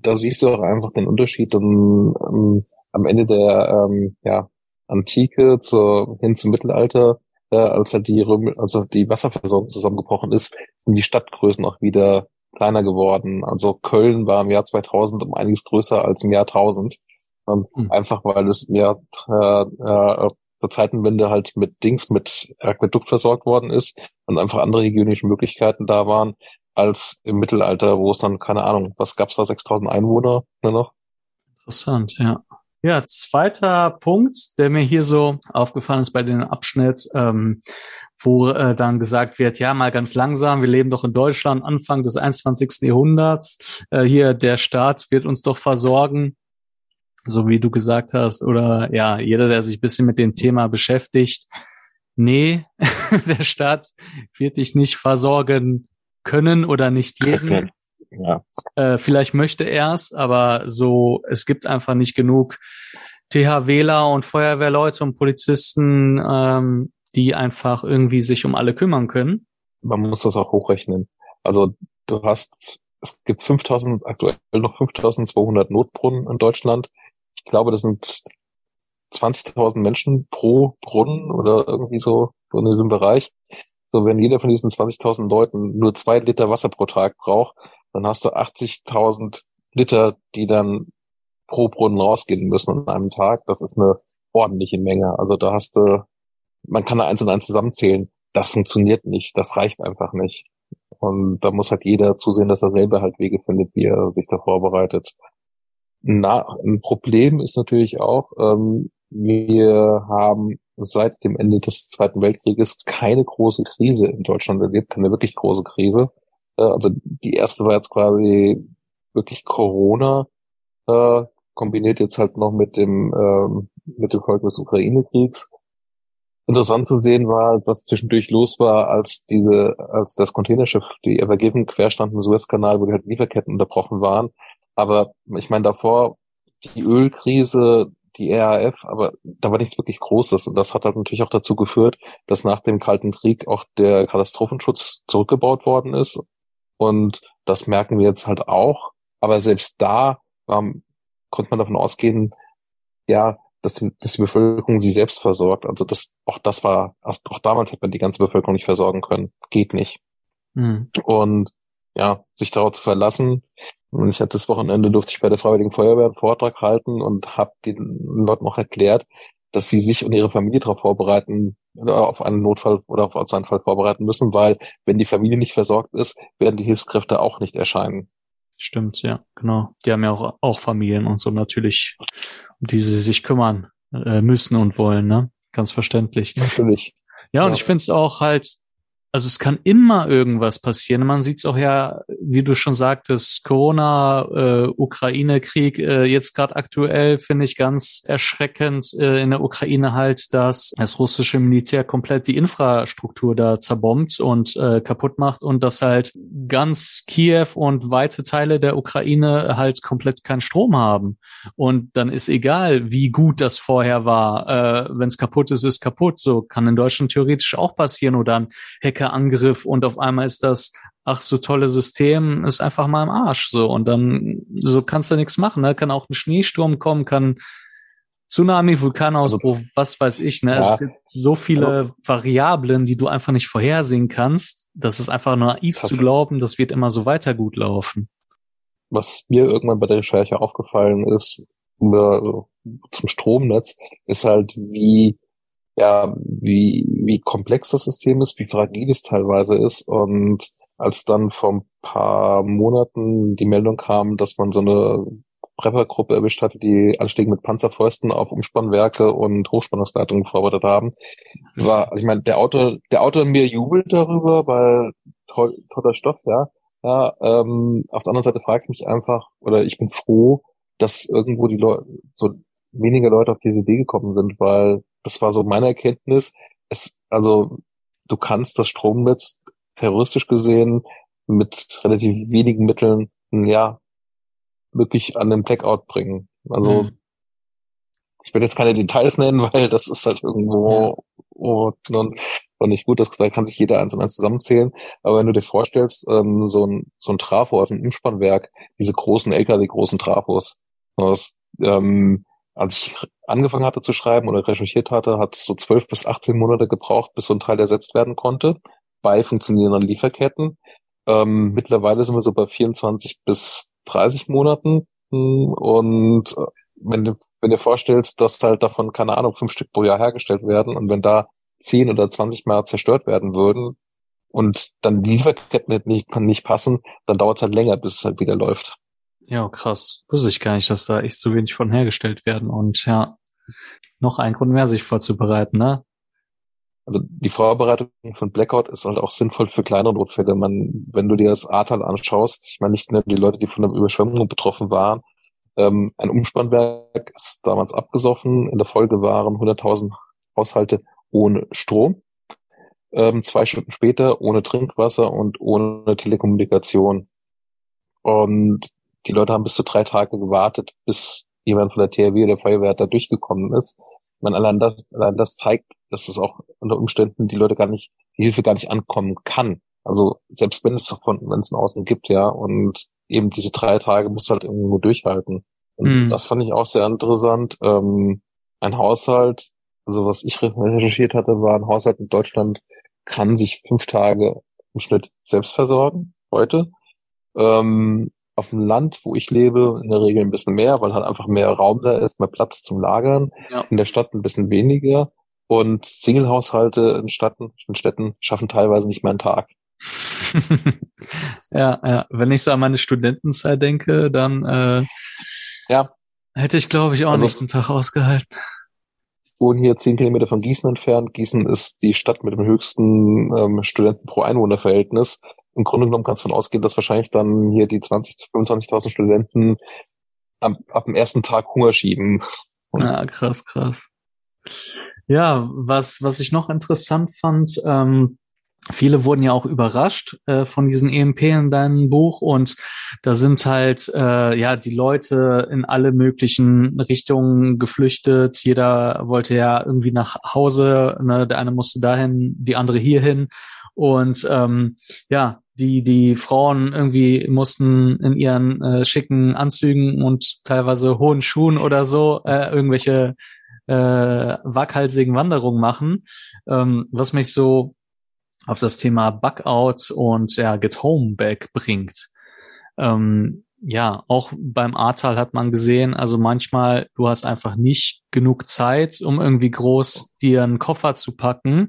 da siehst du auch einfach den Unterschied und, um, am Ende der ähm, ja, Antike zur, hin zum Mittelalter äh, als halt die Röm also die Wasserversorgung zusammengebrochen ist, sind die Stadtgrößen auch wieder kleiner geworden. Also Köln war im Jahr 2000 um einiges größer als im Jahr 1000. Ähm, mhm. Einfach weil es im Jahr äh, äh, der Zeitenwende halt mit Dings, mit Aquädukt versorgt worden ist und einfach andere hygienische Möglichkeiten da waren als im Mittelalter, wo es dann, keine Ahnung, was gab's da, 6000 Einwohner nur noch? Interessant, ja. Ja, zweiter Punkt, der mir hier so aufgefallen ist bei den Abschnitt, ähm, wo äh, dann gesagt wird, ja, mal ganz langsam, wir leben doch in Deutschland, Anfang des 21. Jahrhunderts, äh, hier der Staat wird uns doch versorgen, so wie du gesagt hast, oder ja, jeder, der sich bisschen mit dem Thema beschäftigt, nee, der Staat wird dich nicht versorgen können oder nicht jeden. Ja. Äh, vielleicht möchte er es, aber so, es gibt einfach nicht genug THWler und Feuerwehrleute und Polizisten, ähm, die einfach irgendwie sich um alle kümmern können. Man muss das auch hochrechnen. Also du hast, es gibt 5000, aktuell noch 5200 Notbrunnen in Deutschland. Ich glaube, das sind 20.000 Menschen pro Brunnen oder irgendwie so, so in diesem Bereich. So, wenn jeder von diesen 20.000 Leuten nur zwei Liter Wasser pro Tag braucht, dann hast du 80.000 Liter, die dann pro Brunnen rausgehen müssen an einem Tag. Das ist eine ordentliche Menge. Also da hast du, man kann da eins und eins zusammenzählen. Das funktioniert nicht. Das reicht einfach nicht. Und da muss halt jeder zusehen, dass er selber halt Wege findet, wie er sich da vorbereitet. Na, ein Problem ist natürlich auch, ähm, wir haben seit dem Ende des Zweiten Weltkrieges keine große Krise in Deutschland erlebt, keine wirklich große Krise. Äh, also die erste war jetzt quasi wirklich Corona, äh, kombiniert jetzt halt noch mit dem, ähm, mit dem Folgen des Ukraine-Kriegs. Interessant zu sehen war, was zwischendurch los war, als diese, als das Containerschiff, die Evergiven quer stand im Suezkanal, wo die halt Lieferketten unterbrochen waren. Aber ich meine, davor die Ölkrise, die RAF, aber da war nichts wirklich Großes. Und das hat halt natürlich auch dazu geführt, dass nach dem Kalten Krieg auch der Katastrophenschutz zurückgebaut worden ist. Und das merken wir jetzt halt auch. Aber selbst da ähm, konnte man davon ausgehen, ja, dass die, dass die Bevölkerung sie selbst versorgt. Also das, auch das war, auch damals hat man die ganze Bevölkerung nicht versorgen können. Geht nicht. Mhm. Und ja, sich darauf zu verlassen. Und ich hatte das Wochenende, durfte ich bei der Freiwilligen Feuerwehr einen Vortrag halten und habe den Leuten auch erklärt, dass sie sich und ihre Familie darauf vorbereiten, oder auf einen Notfall oder auf einen Fall vorbereiten müssen, weil wenn die Familie nicht versorgt ist, werden die Hilfskräfte auch nicht erscheinen. Stimmt, ja, genau. Die haben ja auch, auch Familien und so natürlich, um die sie sich kümmern äh, müssen und wollen, ne? Ganz verständlich. Natürlich. Ja, und Ja. ich finde es auch halt, also es kann immer irgendwas passieren. Man sieht es auch ja, wie du schon sagtest, Corona, äh, Ukraine-Krieg, äh, jetzt gerade aktuell finde ich ganz erschreckend äh, in der Ukraine halt, dass das russische Militär komplett die Infrastruktur da zerbombt und äh, kaputt macht und dass halt ganz Kiew und weite Teile der Ukraine halt komplett keinen Strom haben. Und dann ist egal, wie gut das vorher war. Äh, Wenn es kaputt ist, ist kaputt. So kann in Deutschland theoretisch auch passieren oder ein Hackerangriff und auf einmal ist das ach so tolle System ist einfach mal im Arsch so und dann so kannst du nichts machen. Ne? Kann auch ein Schneesturm kommen, kann Tsunami, Vulkanausbruch, was weiß ich. Ne? Ja. Es gibt so viele Variablen, die du einfach nicht vorhersehen kannst. Das ist einfach naiv zu glauben, das wird immer so weiter gut laufen. Was mir irgendwann bei der Recherche aufgefallen ist, zum Stromnetz, ist halt, wie, ja, wie, wie komplex das System ist, wie fragil es teilweise ist. Und als dann vor ein paar Monaten die Meldung kam, dass man so eine Preppergruppe erwischt hatte, die Anschläge mit Panzerfäusten auf Umspannwerke und Hochspannungsleitungen vorbereitet haben, war, also ich meine, der Autor, der Autor mir jubelt darüber, weil toll, toller Stoff, ja. Ja, ähm, auf der anderen Seite frage ich mich einfach, oder ich bin froh, dass irgendwo die Leute, so weniger Leute auf diese Idee gekommen sind, weil das war so meine Erkenntnis. Es, also, du kannst das Stromnetz terroristisch gesehen mit relativ wenigen Mitteln, ja, wirklich an den Blackout bringen. Also, Mhm. ich will jetzt keine Details nennen, weil das ist halt irgendwo oh, noch, noch nicht gut. Das, da kann sich jeder eins und eins zusammenzählen. Aber wenn du dir vorstellst, ähm, so ein, so ein Trafo aus einem Umspannwerk, diese großen LKW, großen Trafos, das, ähm, als ich angefangen hatte zu schreiben oder recherchiert hatte, hat es so zwölf bis 18 Monate gebraucht, bis so ein Teil ersetzt werden konnte bei funktionierenden Lieferketten. Ähm, mittlerweile sind wir so bei 24 bis 30 Monaten. Hm, Und äh, wenn du, wenn dir vorstellst, dass halt davon, keine Ahnung, fünf Stück pro Jahr hergestellt werden und wenn da 10 oder 20 Mal zerstört werden würden und dann die Lieferketten nicht, nicht passen, dann dauert es halt länger, bis es halt wieder läuft. Ja, krass. Wusste ich gar nicht, dass da echt so wenig von hergestellt werden. Und ja, noch ein Grund mehr, sich vorzubereiten, ne? Also die Vorbereitung von Blackout ist halt auch sinnvoll für kleinere Notfälle. Man, wenn du dir das Ahrtal anschaust, ich meine nicht nur die Leute, die von der Überschwemmung betroffen waren, ähm, ein Umspannwerk ist damals abgesoffen. In der Folge waren 100.000 Haushalte ohne Strom, ähm, zwei Stunden später ohne Trinkwasser und ohne Telekommunikation. Und die Leute haben bis zu drei Tage gewartet, bis jemand von der THW oder der Feuerwehr da durchgekommen ist. Man allein das, allein das zeigt, dass es auch unter Umständen die Leute gar nicht, die Hilfe gar nicht ankommen kann. Also selbst wenn es von, wenn es ein Außen gibt, ja, und eben diese drei Tage muss halt irgendwo durchhalten. Und mm. das fand ich auch sehr interessant. Ähm, ein Haushalt, also was ich recherchiert hatte, war ein Haushalt in Deutschland kann sich fünf Tage im Schnitt selbst versorgen heute. Ähm, auf dem Land, wo ich lebe, in der Regel ein bisschen mehr, weil halt einfach mehr Raum da ist, mehr Platz zum Lagern. Ja. In der Stadt ein bisschen weniger. Und Single-Haushalte in Städten, in Städten schaffen teilweise nicht mehr einen Tag. ja, ja. Wenn ich so an meine Studentenzeit denke, dann äh, ja. hätte ich, glaube ich, auch also, nicht einen Tag ausgehalten. Ich wohne hier zehn Kilometer von Gießen entfernt. Gießen ist die Stadt mit dem höchsten ähm, Studenten pro Einwohnerverhältnis. Im Grunde genommen kannst du davon ausgehen, dass wahrscheinlich dann hier die 20.000, 25.000 Studenten ab, ab dem ersten Tag Hunger schieben. Ja, krass, krass. Ja, was, was ich noch interessant fand, ähm, Viele wurden ja auch überrascht äh, von diesen EMP in deinem Buch und da sind halt äh, ja die Leute in alle möglichen Richtungen geflüchtet. Jeder wollte ja irgendwie nach Hause. Ne? Der eine musste dahin, die andere hierhin und ähm, ja die die Frauen irgendwie mussten in ihren äh, schicken Anzügen und teilweise hohen Schuhen oder so äh, irgendwelche äh, waghalsigen Wanderungen machen. Ähm, was mich so auf das Thema Bugout und ja, Get Home Back bringt. Ähm, ja, auch beim Ahrtal hat man gesehen, also manchmal, du hast einfach nicht genug Zeit, um irgendwie groß dir einen Koffer zu packen.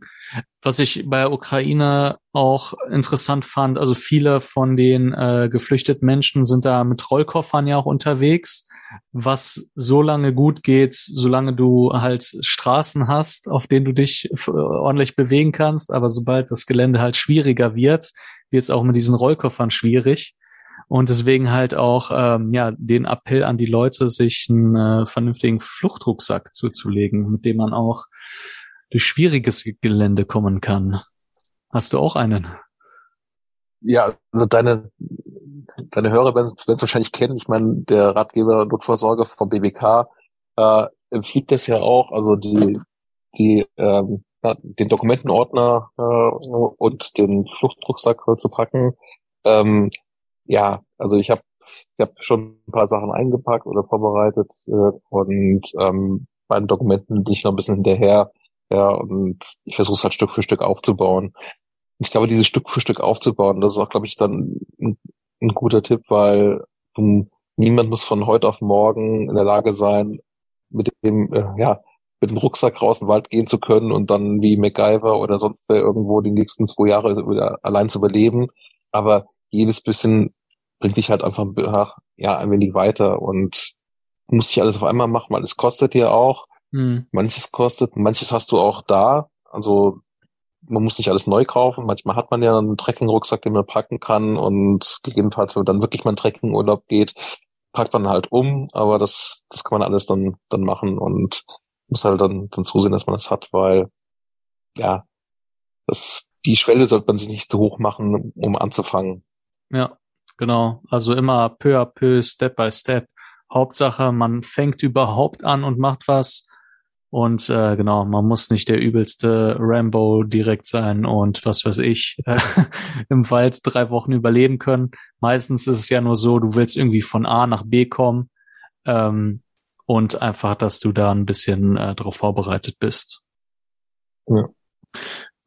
Was ich bei der Ukraine auch interessant fand, also viele von den äh, geflüchteten Menschen sind da mit Rollkoffern ja auch unterwegs was so lange gut geht, solange du halt Straßen hast, auf denen du dich ordentlich bewegen kannst. Aber sobald das Gelände halt schwieriger wird, wird es auch mit diesen Rollkoffern schwierig. Und deswegen halt auch ähm, ja den Appell an die Leute, sich einen äh, vernünftigen Fluchtrucksack zuzulegen, mit dem man auch durch schwieriges Gelände kommen kann. Hast du auch einen? Ja, also deine deine Hörer werden es wahrscheinlich kennen. Ich meine, der Ratgeber Notvorsorge vom BBK äh, empfiehlt das ja auch, also die, die ähm, den Dokumentenordner äh, und den Fluchtrucksack zu packen. Ähm, ja, also ich habe ich hab schon ein paar Sachen eingepackt oder vorbereitet äh, und ähm, bei den Dokumenten bin ich noch ein bisschen hinterher. Ja, und ich versuche es halt Stück für Stück aufzubauen. Ich glaube, dieses Stück für Stück aufzubauen, das ist auch, glaube ich, dann ein ein guter Tipp, weil um, niemand muss von heute auf morgen in der Lage sein, mit dem, äh, ja, mit dem Rucksack raus in den Wald gehen zu können und dann wie MacGyver oder sonst wer irgendwo die nächsten zwei Jahre allein zu überleben. Aber jedes bisschen bringt dich halt einfach ja, ein wenig weiter und muss nicht alles auf einmal machen, weil es kostet dir auch. Hm. Manches kostet, manches hast du auch da. Also man muss nicht alles neu kaufen. Manchmal hat man ja einen Trekkingrucksack, den man packen kann und gegebenenfalls, wenn dann wirklich mal ein Trekkingurlaub geht, packt man halt um, aber das, das kann man alles dann, dann machen und muss halt dann, dann zusehen, dass man das hat, weil, ja, das, die Schwelle sollte man sich nicht zu hoch machen, um anzufangen. Ja, genau. Also immer peu à peu, Step by Step. Hauptsache, man fängt überhaupt an und macht was und äh, genau, man muss nicht der übelste Rambo direkt sein und was weiß ich, äh, im Wald drei Wochen überleben können. Meistens ist es ja nur so, du willst irgendwie von A nach B kommen ähm, und einfach, dass du da ein bisschen äh, darauf vorbereitet bist. Ja.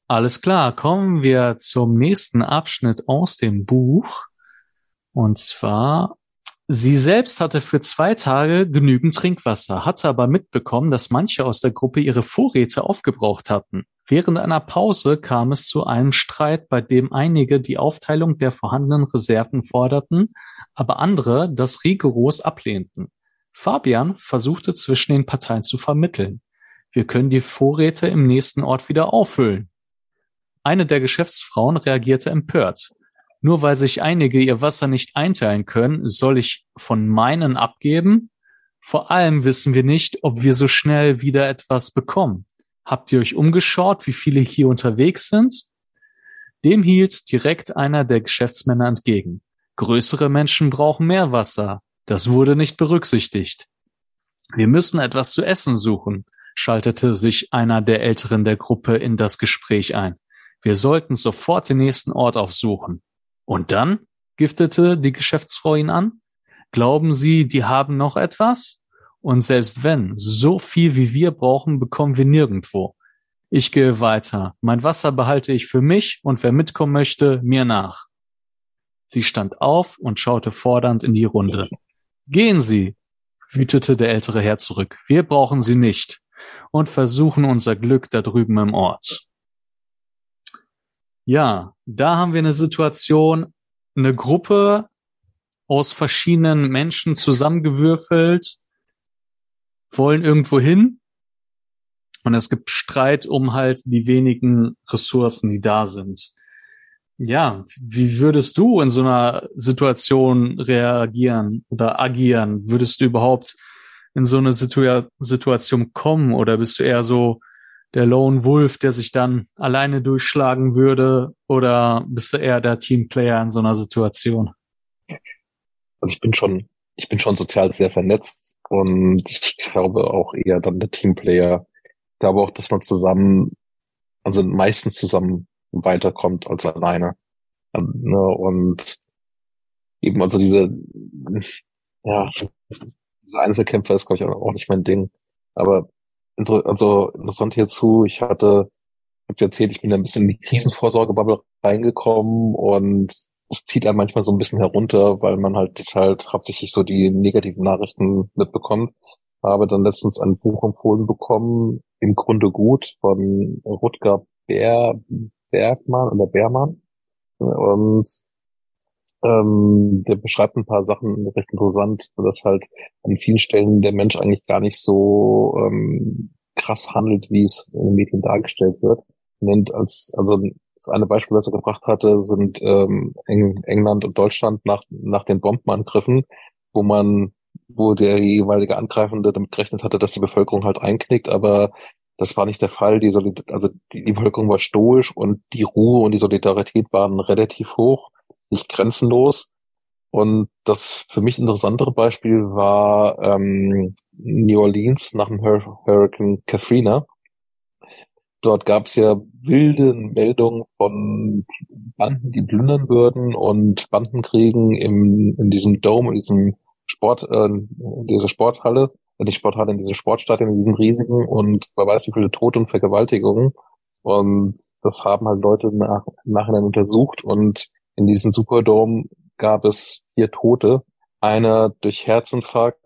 Alles klar, kommen wir zum nächsten Abschnitt aus dem Buch. Und zwar Sie selbst hatte für zwei Tage genügend Trinkwasser, hatte aber mitbekommen, dass manche aus der Gruppe ihre Vorräte aufgebraucht hatten. Während einer Pause kam es zu einem Streit, bei dem einige die Aufteilung der vorhandenen Reserven forderten, aber andere das rigoros ablehnten. Fabian versuchte zwischen den Parteien zu vermitteln. Wir können die Vorräte im nächsten Ort wieder auffüllen. Eine der Geschäftsfrauen reagierte empört. Nur weil sich einige ihr Wasser nicht einteilen können, soll ich von meinen abgeben? Vor allem wissen wir nicht, ob wir so schnell wieder etwas bekommen. Habt ihr euch umgeschaut, wie viele hier unterwegs sind? Dem hielt direkt einer der Geschäftsmänner entgegen. Größere Menschen brauchen mehr Wasser. Das wurde nicht berücksichtigt. Wir müssen etwas zu essen suchen, schaltete sich einer der Älteren der Gruppe in das Gespräch ein. Wir sollten sofort den nächsten Ort aufsuchen. Und dann? giftete die Geschäftsfrau ihn an. Glauben Sie, die haben noch etwas? Und selbst wenn, so viel wie wir brauchen, bekommen wir nirgendwo. Ich gehe weiter. Mein Wasser behalte ich für mich und wer mitkommen möchte, mir nach. Sie stand auf und schaute fordernd in die Runde. Gehen Sie, wütete der ältere Herr zurück. Wir brauchen Sie nicht und versuchen unser Glück da drüben im Ort. Ja, da haben wir eine Situation, eine Gruppe aus verschiedenen Menschen zusammengewürfelt, wollen irgendwo hin und es gibt Streit um halt die wenigen Ressourcen, die da sind. Ja, wie würdest du in so einer Situation reagieren oder agieren? Würdest du überhaupt in so eine Situa Situation kommen oder bist du eher so der Lone Wolf, der sich dann alleine durchschlagen würde oder bist du eher der Teamplayer in so einer Situation? Also ich bin schon, ich bin schon sozial sehr vernetzt und ich glaube auch eher dann der Teamplayer. Ich glaube auch, dass man zusammen, also meistens zusammen weiterkommt als alleine. Ne, und eben also diese, ja, diese Einzelkämpfer ist, glaube ich, auch nicht mein Ding. Aber also interessant hierzu, ich hatte, ich habe dir erzählt, ich bin ein bisschen in die Krisenvorsorgebubble reingekommen und es zieht einem manchmal so ein bisschen herunter, weil man halt halt hauptsächlich so die negativen Nachrichten mitbekommt. Habe dann letztens ein Buch empfohlen bekommen, im Grunde gut, von Rutger Bär, Bergmann oder Bärmann. Und ähm, der beschreibt ein paar Sachen recht interessant, dass halt an vielen Stellen der Mensch eigentlich gar nicht so ähm, krass handelt, wie es in den Medien dargestellt wird. Nennt als, also das eine Beispiel, das er gebracht hatte, sind ähm, Eng England und Deutschland nach, nach den Bombenangriffen, wo man, wo der jeweilige Angreifende damit gerechnet hatte, dass die Bevölkerung halt einknickt, aber das war nicht der Fall. Die Solid also die Bevölkerung war stoisch und die Ruhe und die Solidarität waren relativ hoch, nicht grenzenlos. Und das für mich interessantere Beispiel war ähm, New Orleans nach dem Hur Hurricane Katrina. Dort gab es ja wilde Meldungen von Banden, die plündern würden und Bandenkriegen im, in diesem Dome, in diesem Sport, äh, in dieser Sporthalle die Sporthalle in diesem Sportstadion, in diesen riesigen und wer weiß wie viele Tote und Vergewaltigungen. Und das haben halt Leute nach, im Nachhinein untersucht und in diesem Superdome gab es vier Tote. Einer durch Herzinfarkt,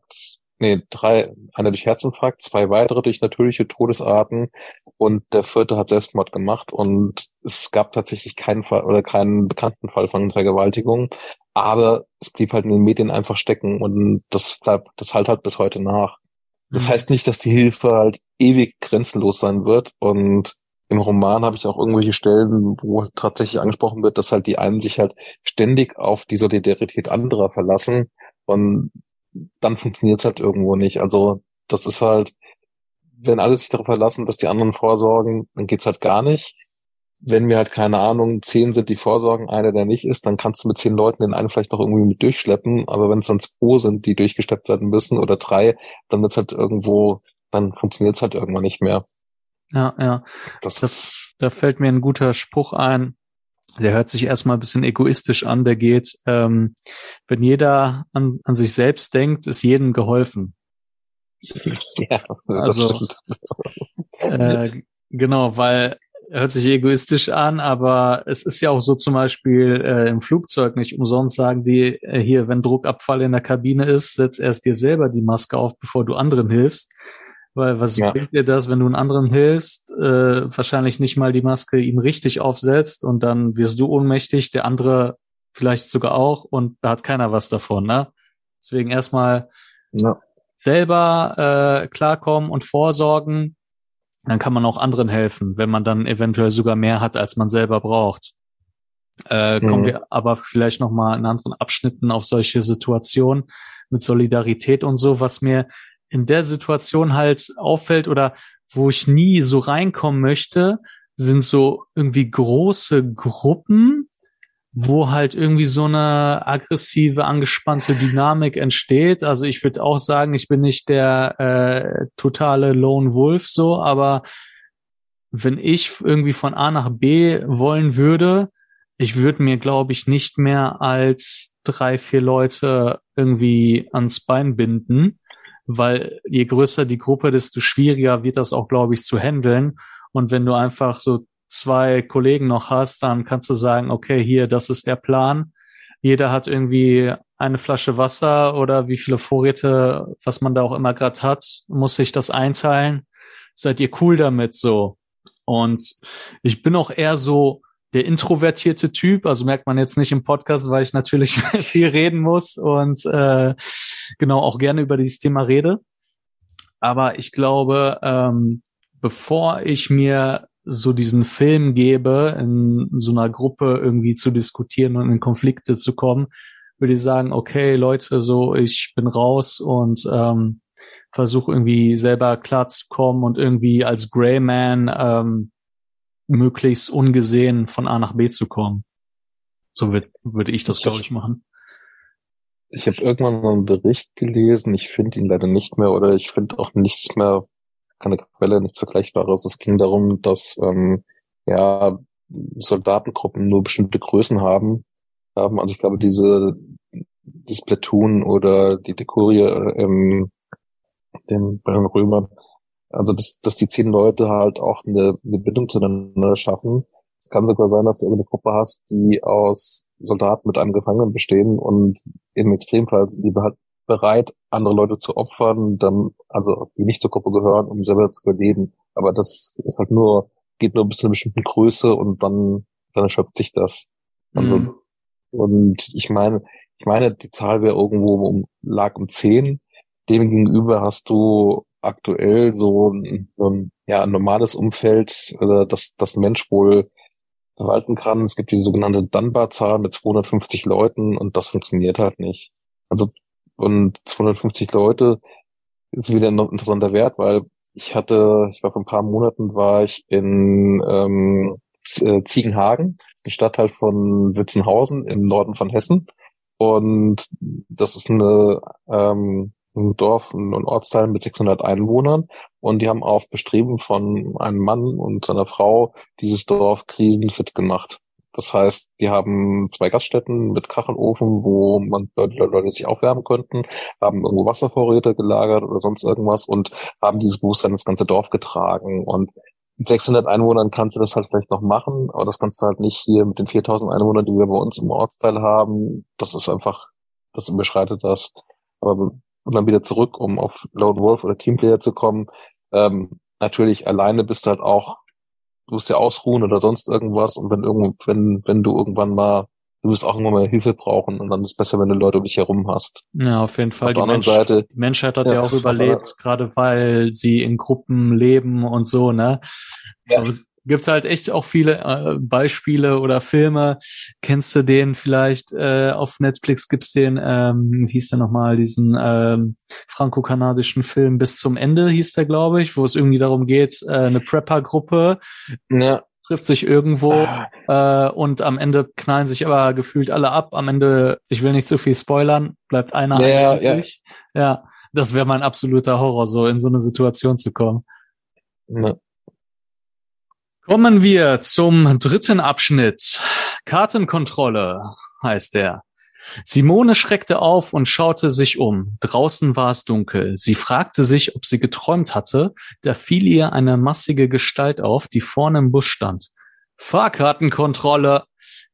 nee, drei, einer durch Herzinfarkt, zwei weitere durch natürliche Todesarten und der vierte hat Selbstmord gemacht und es gab tatsächlich keinen Fall oder keinen bekannten Fall von Vergewaltigung, aber es blieb halt in den Medien einfach stecken und das bleibt, das halt halt bis heute nach. Das mhm. heißt nicht, dass die Hilfe halt ewig grenzenlos sein wird und im Roman habe ich auch irgendwelche Stellen, wo tatsächlich angesprochen wird, dass halt die einen sich halt ständig auf die Solidarität anderer verlassen und dann funktioniert es halt irgendwo nicht. Also das ist halt, wenn alle sich darauf verlassen, dass die anderen vorsorgen, dann geht's halt gar nicht. Wenn wir halt keine Ahnung, zehn sind, die vorsorgen, einer, der nicht ist, dann kannst du mit zehn Leuten den einen vielleicht noch irgendwie mit durchschleppen. Aber wenn es dann zwei sind, die durchgeschleppt werden müssen oder drei, dann wird's halt irgendwo, dann funktioniert's halt irgendwann nicht mehr. Ja, ja. Das, das da fällt mir ein guter Spruch ein. Der hört sich erstmal ein bisschen egoistisch an. Der geht, ähm, wenn jeder an, an sich selbst denkt, ist jedem geholfen. Ja, also äh, genau, weil hört sich egoistisch an, aber es ist ja auch so zum Beispiel äh, im Flugzeug nicht umsonst sagen die äh, hier, wenn Druckabfall in der Kabine ist, setz erst dir selber die Maske auf, bevor du anderen hilfst. Weil was ja. bringt dir das, wenn du einen anderen hilfst, äh, wahrscheinlich nicht mal die Maske ihm richtig aufsetzt und dann wirst du ohnmächtig, der andere vielleicht sogar auch und da hat keiner was davon, ne? Deswegen erstmal ja. selber äh, klarkommen und vorsorgen, dann kann man auch anderen helfen, wenn man dann eventuell sogar mehr hat, als man selber braucht. Äh, mhm. Kommen wir aber vielleicht noch mal in anderen Abschnitten auf solche Situationen mit Solidarität und so, was mir in der Situation halt auffällt oder wo ich nie so reinkommen möchte, sind so irgendwie große Gruppen, wo halt irgendwie so eine aggressive, angespannte Dynamik entsteht. Also ich würde auch sagen, ich bin nicht der äh, totale Lone Wolf so, aber wenn ich irgendwie von A nach B wollen würde, ich würde mir, glaube ich, nicht mehr als drei, vier Leute irgendwie ans Bein binden, weil je größer die Gruppe, desto schwieriger wird das auch, glaube ich, zu handeln. Und wenn du einfach so zwei Kollegen noch hast, dann kannst du sagen, okay, hier, das ist der Plan. Jeder hat irgendwie eine Flasche Wasser oder wie viele Vorräte, was man da auch immer gerade hat, muss sich das einteilen. Seid ihr cool damit so? Und ich bin auch eher so der introvertierte Typ, also merkt man jetzt nicht im Podcast, weil ich natürlich viel reden muss und äh, genau auch gerne über dieses Thema rede. Aber ich glaube, ähm, bevor ich mir so diesen Film gebe, in so einer Gruppe irgendwie zu diskutieren und in Konflikte zu kommen, würde ich sagen, okay, Leute, so ich bin raus und ähm, versuche irgendwie selber klarzukommen und irgendwie als Greyman ähm, möglichst ungesehen von A nach B zu kommen. So würde ich das, glaube ich, machen. Ich habe irgendwann mal einen Bericht gelesen, ich finde ihn leider nicht mehr oder ich finde auch nichts mehr keine Quelle, nichts Vergleichbares. Es ging darum, dass ähm, ja Soldatengruppen nur bestimmte Größen haben. haben. Also ich glaube, diese das Platoon oder die Dekurie ähm, den, bei den Römern, also dass, dass die zehn Leute halt auch eine, eine Bindung zueinander schaffen. Es kann sogar sein, dass du eine Gruppe hast, die aus Soldaten mit einem Gefangenen bestehen und im Extremfall sind die halt bereit, andere Leute zu opfern, dann, also die nicht zur Gruppe gehören, um selber zu überleben. Aber das ist halt nur, geht nur bis zu einer bestimmten Größe und dann, dann erschöpft sich das. Also, mhm. und ich meine, ich meine, die Zahl wäre irgendwo um, lag um zehn. Demgegenüber hast du aktuell so ein, ein, ja, ein normales Umfeld, äh, das das Mensch wohl verwalten kann. Es gibt die sogenannte Dunbar-Zahl mit 250 Leuten und das funktioniert halt nicht. Also und 250 Leute ist wieder ein interessanter Wert, weil ich hatte, ich war vor ein paar Monaten, war ich in ähm, äh, Ziegenhagen, ein Stadtteil von Witzenhausen im Norden von Hessen. Und das ist eine, ähm, ein Dorf, ein Ortsteil mit 600 Einwohnern. Und die haben auf Bestreben von einem Mann und seiner Frau dieses Dorf krisenfit gemacht. Das heißt, die haben zwei Gaststätten mit Kachelofen, wo man Leute, sich aufwärmen könnten, haben irgendwo Wasservorräte gelagert oder sonst irgendwas und haben dieses Bewusstsein ins ganze Dorf getragen. Und mit 600 Einwohnern kannst du das halt vielleicht noch machen, aber das kannst du halt nicht hier mit den 4000 Einwohnern, die wir bei uns im Ortsteil haben. Das ist einfach, das überschreitet das. Aber und dann wieder zurück, um auf Lone Wolf oder Teamplayer zu kommen. Ähm, natürlich alleine bist du halt auch du musst ja ausruhen oder sonst irgendwas und wenn irgendwo, wenn, wenn du irgendwann mal, du wirst auch irgendwann mal Hilfe brauchen und dann ist es besser, wenn du Leute um dich herum hast. Ja, auf jeden Fall. Auf die, Mensch, Seite, die Menschheit hat ja, ja auch überlebt, gerade weil sie in Gruppen leben und so, ne? Ja. Aber gibt halt echt auch viele äh, Beispiele oder Filme. Kennst du den vielleicht äh, auf Netflix? Gibt's den, ähm, wie hieß der nochmal, diesen ähm, franco-kanadischen Film bis zum Ende hieß der, glaube ich, wo es irgendwie darum geht, äh, eine Prepper-Gruppe ja. trifft sich irgendwo ah. äh, und am Ende knallen sich aber gefühlt alle ab. Am Ende, ich will nicht zu viel spoilern, bleibt einer ja, ja. ja, das wäre mein absoluter Horror, so in so eine Situation zu kommen. Ja. Kommen wir zum dritten Abschnitt. Kartenkontrolle heißt er. Simone schreckte auf und schaute sich um. Draußen war es dunkel. Sie fragte sich, ob sie geträumt hatte. Da fiel ihr eine massige Gestalt auf, die vorne im Bus stand. Fahrkartenkontrolle!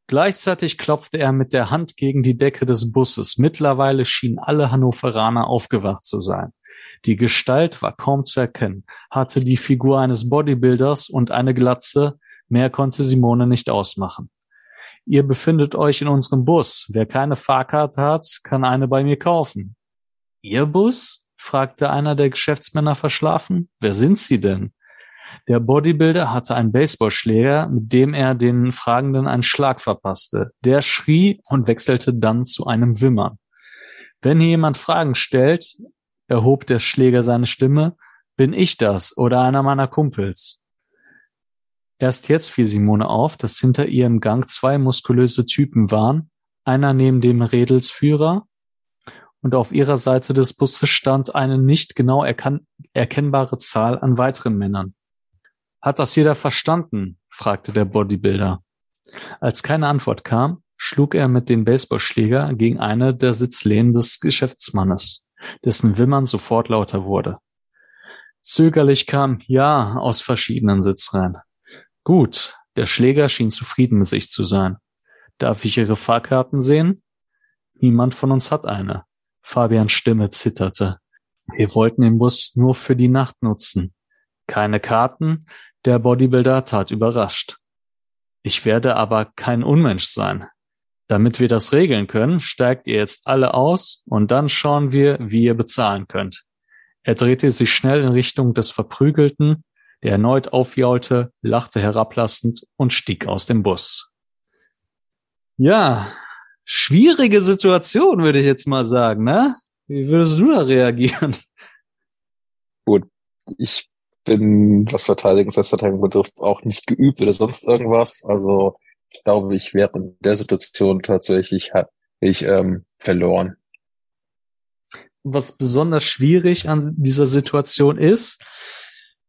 Gleichzeitig klopfte er mit der Hand gegen die Decke des Busses. Mittlerweile schienen alle Hannoveraner aufgewacht zu sein. Die Gestalt war kaum zu erkennen, hatte die Figur eines Bodybuilders und eine Glatze, mehr konnte Simone nicht ausmachen. Ihr befindet euch in unserem Bus. Wer keine Fahrkarte hat, kann eine bei mir kaufen. Ihr Bus? fragte einer der Geschäftsmänner verschlafen. Wer sind Sie denn? Der Bodybuilder hatte einen Baseballschläger, mit dem er den Fragenden einen Schlag verpasste. Der schrie und wechselte dann zu einem Wimmern. Wenn hier jemand Fragen stellt, erhob der Schläger seine Stimme, Bin ich das oder einer meiner Kumpels? Erst jetzt fiel Simone auf, dass hinter ihr im Gang zwei muskulöse Typen waren, einer neben dem Redelsführer und auf ihrer Seite des Busses stand eine nicht genau erkennbare Zahl an weiteren Männern. Hat das jeder verstanden? fragte der Bodybuilder. Als keine Antwort kam, schlug er mit dem Baseballschläger gegen eine der Sitzlehnen des Geschäftsmannes, dessen Wimmern sofort lauter wurde. Zögerlich kam Ja aus verschiedenen Sitzreihen. Gut, der Schläger schien zufrieden mit sich zu sein. Darf ich Ihre Fahrkarten sehen? Niemand von uns hat eine. Fabians Stimme zitterte. Wir wollten den Bus nur für die Nacht nutzen. Keine Karten? Der Bodybuilder tat überrascht. Ich werde aber kein Unmensch sein. Damit wir das regeln können, steigt ihr jetzt alle aus und dann schauen wir, wie ihr bezahlen könnt. Er drehte sich schnell in Richtung des Verprügelten, der erneut aufjaulte, lachte herablassend und stieg aus dem Bus. Ja, schwierige Situation, würde ich jetzt mal sagen, ne? Wie würdest du da reagieren? Gut, ich bin, was Verteidigung, Selbstverteidigung betrifft, auch nicht geübt oder sonst irgendwas. Also glaube, ich wäre in der Situation tatsächlich ich ähm, verloren. Was besonders schwierig an dieser Situation ist,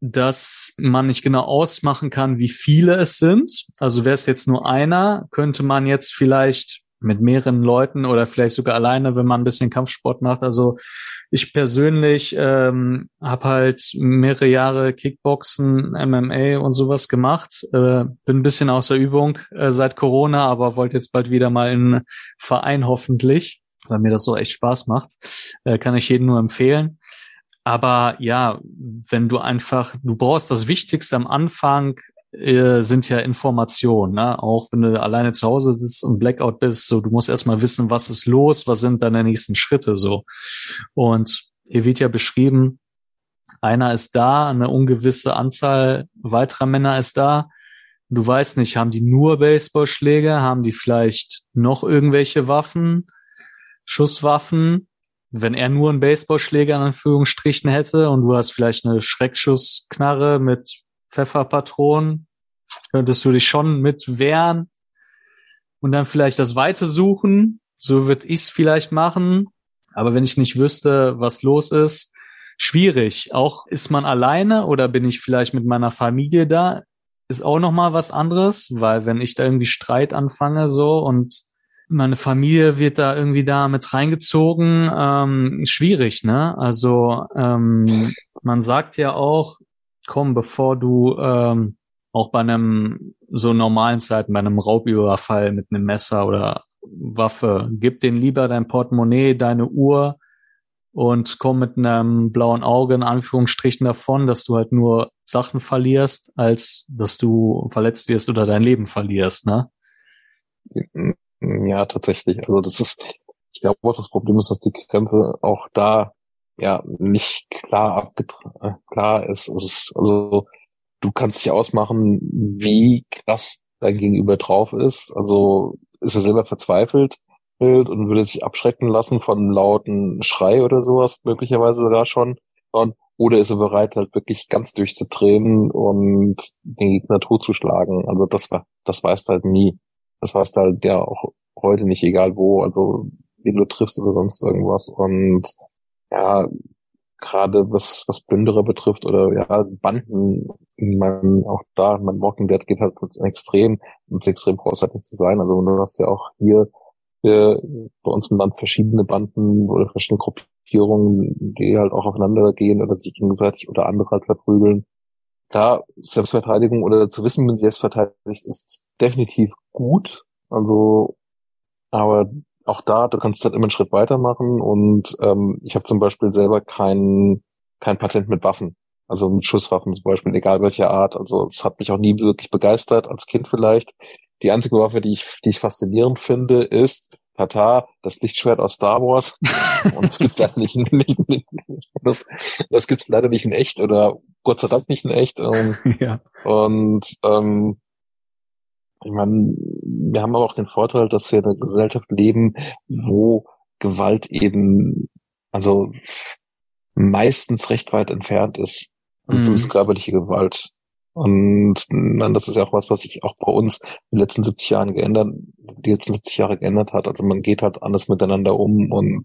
dass man nicht genau ausmachen kann, wie viele es sind. Also wäre es jetzt nur einer, könnte man jetzt vielleicht mit mehreren Leuten oder vielleicht sogar alleine, wenn man ein bisschen Kampfsport macht. Also ich persönlich ähm, habe halt mehrere Jahre Kickboxen, MMA und sowas gemacht. Äh, bin ein bisschen außer Übung äh, seit Corona, aber wollte jetzt bald wieder mal in Verein hoffentlich, weil mir das so echt Spaß macht. Äh, kann ich jedem nur empfehlen. Aber ja, wenn du einfach, du brauchst das Wichtigste am Anfang, äh, sind ja Informationen, ne? auch wenn du alleine zu Hause sitzt und Blackout bist, so du musst erstmal wissen, was ist los, was sind deine nächsten Schritte so. Und hier wird ja beschrieben, einer ist da, eine ungewisse Anzahl weiterer Männer ist da. Du weißt nicht, haben die nur Baseballschläge, haben die vielleicht noch irgendwelche Waffen, Schusswaffen? Wenn er nur einen Baseballschläger in Anführungsstrichen hätte und du hast vielleicht eine Schreckschussknarre mit Pfefferpatronen, könntest du dich schon mit wehren und dann vielleicht das Weite suchen. So würde ich es vielleicht machen. Aber wenn ich nicht wüsste, was los ist, schwierig. Auch ist man alleine oder bin ich vielleicht mit meiner Familie da, ist auch noch mal was anderes, weil wenn ich da irgendwie Streit anfange so und meine Familie wird da irgendwie da mit reingezogen, ähm, schwierig, ne? Also ähm, man sagt ja auch, komm, bevor du ähm, auch bei einem so normalen Zeiten, bei einem Raubüberfall mit einem Messer oder Waffe, gib den lieber dein Portemonnaie, deine Uhr und komm mit einem blauen Auge in Anführungsstrichen davon, dass du halt nur Sachen verlierst, als dass du verletzt wirst oder dein Leben verlierst, ne? Ja, tatsächlich. Also das ist, ich glaube, das Problem ist, dass die Grenze auch da ja nicht klar abgetragen, äh, klar ist. Es ist also du kannst dich ausmachen, wie krass dein Gegenüber drauf ist. Also ist er selber verzweifelt und würde sich abschrecken lassen von lauten Schrei oder sowas, möglicherweise sogar schon. Und, oder ist er bereit, halt wirklich ganz durchzudrehen und den Gegner totzuschlagen? Also das war, das weißt halt nie. Das weißt halt ja auch heute nicht, egal wo, also wen du triffst oder sonst irgendwas. Und ja, gerade was, was Plünderer betrifft oder ja, Banden, man auch da, mein Walking Dead geht halt extrem, und extrem nicht zu sein. Also du hast ja auch hier äh, bei uns im Land verschiedene Banden oder verschiedene Gruppierungen, die halt auch aufeinander gehen oder sich gegenseitig oder andere halt verprügeln. Da Selbstverteidigung oder zu wissen, wenn sie selbst verteidigt ist definitiv gut. Also, aber auch da, du kannst halt immer einen Schritt weitermachen und ähm, ich habe zum Beispiel selber kein, kein Patent mit Waffen. Also mit Schusswaffen zum Beispiel, egal welcher Art. Also es hat mich auch nie wirklich begeistert, als Kind vielleicht. Die einzige Waffe, die ich, die ich faszinierend finde, ist Tata, das Lichtschwert aus Star Wars. Und es gibt leider nicht, nicht, nicht das, das gibt's leider nicht in echt oder Gott sei Dank nicht in echt. Ähm, ja. Und ähm, ich meine, wir haben aber auch den Vorteil, dass wir in einer Gesellschaft leben, wo Gewalt eben, also meistens recht weit entfernt ist. Also Mhm. körperliche Gewalt. Und nein, das ist ja auch was, was sich auch bei uns in den letzten 70 Jahren geändert, die letzten 70 Jahre geändert hat. Also man geht halt anders miteinander um und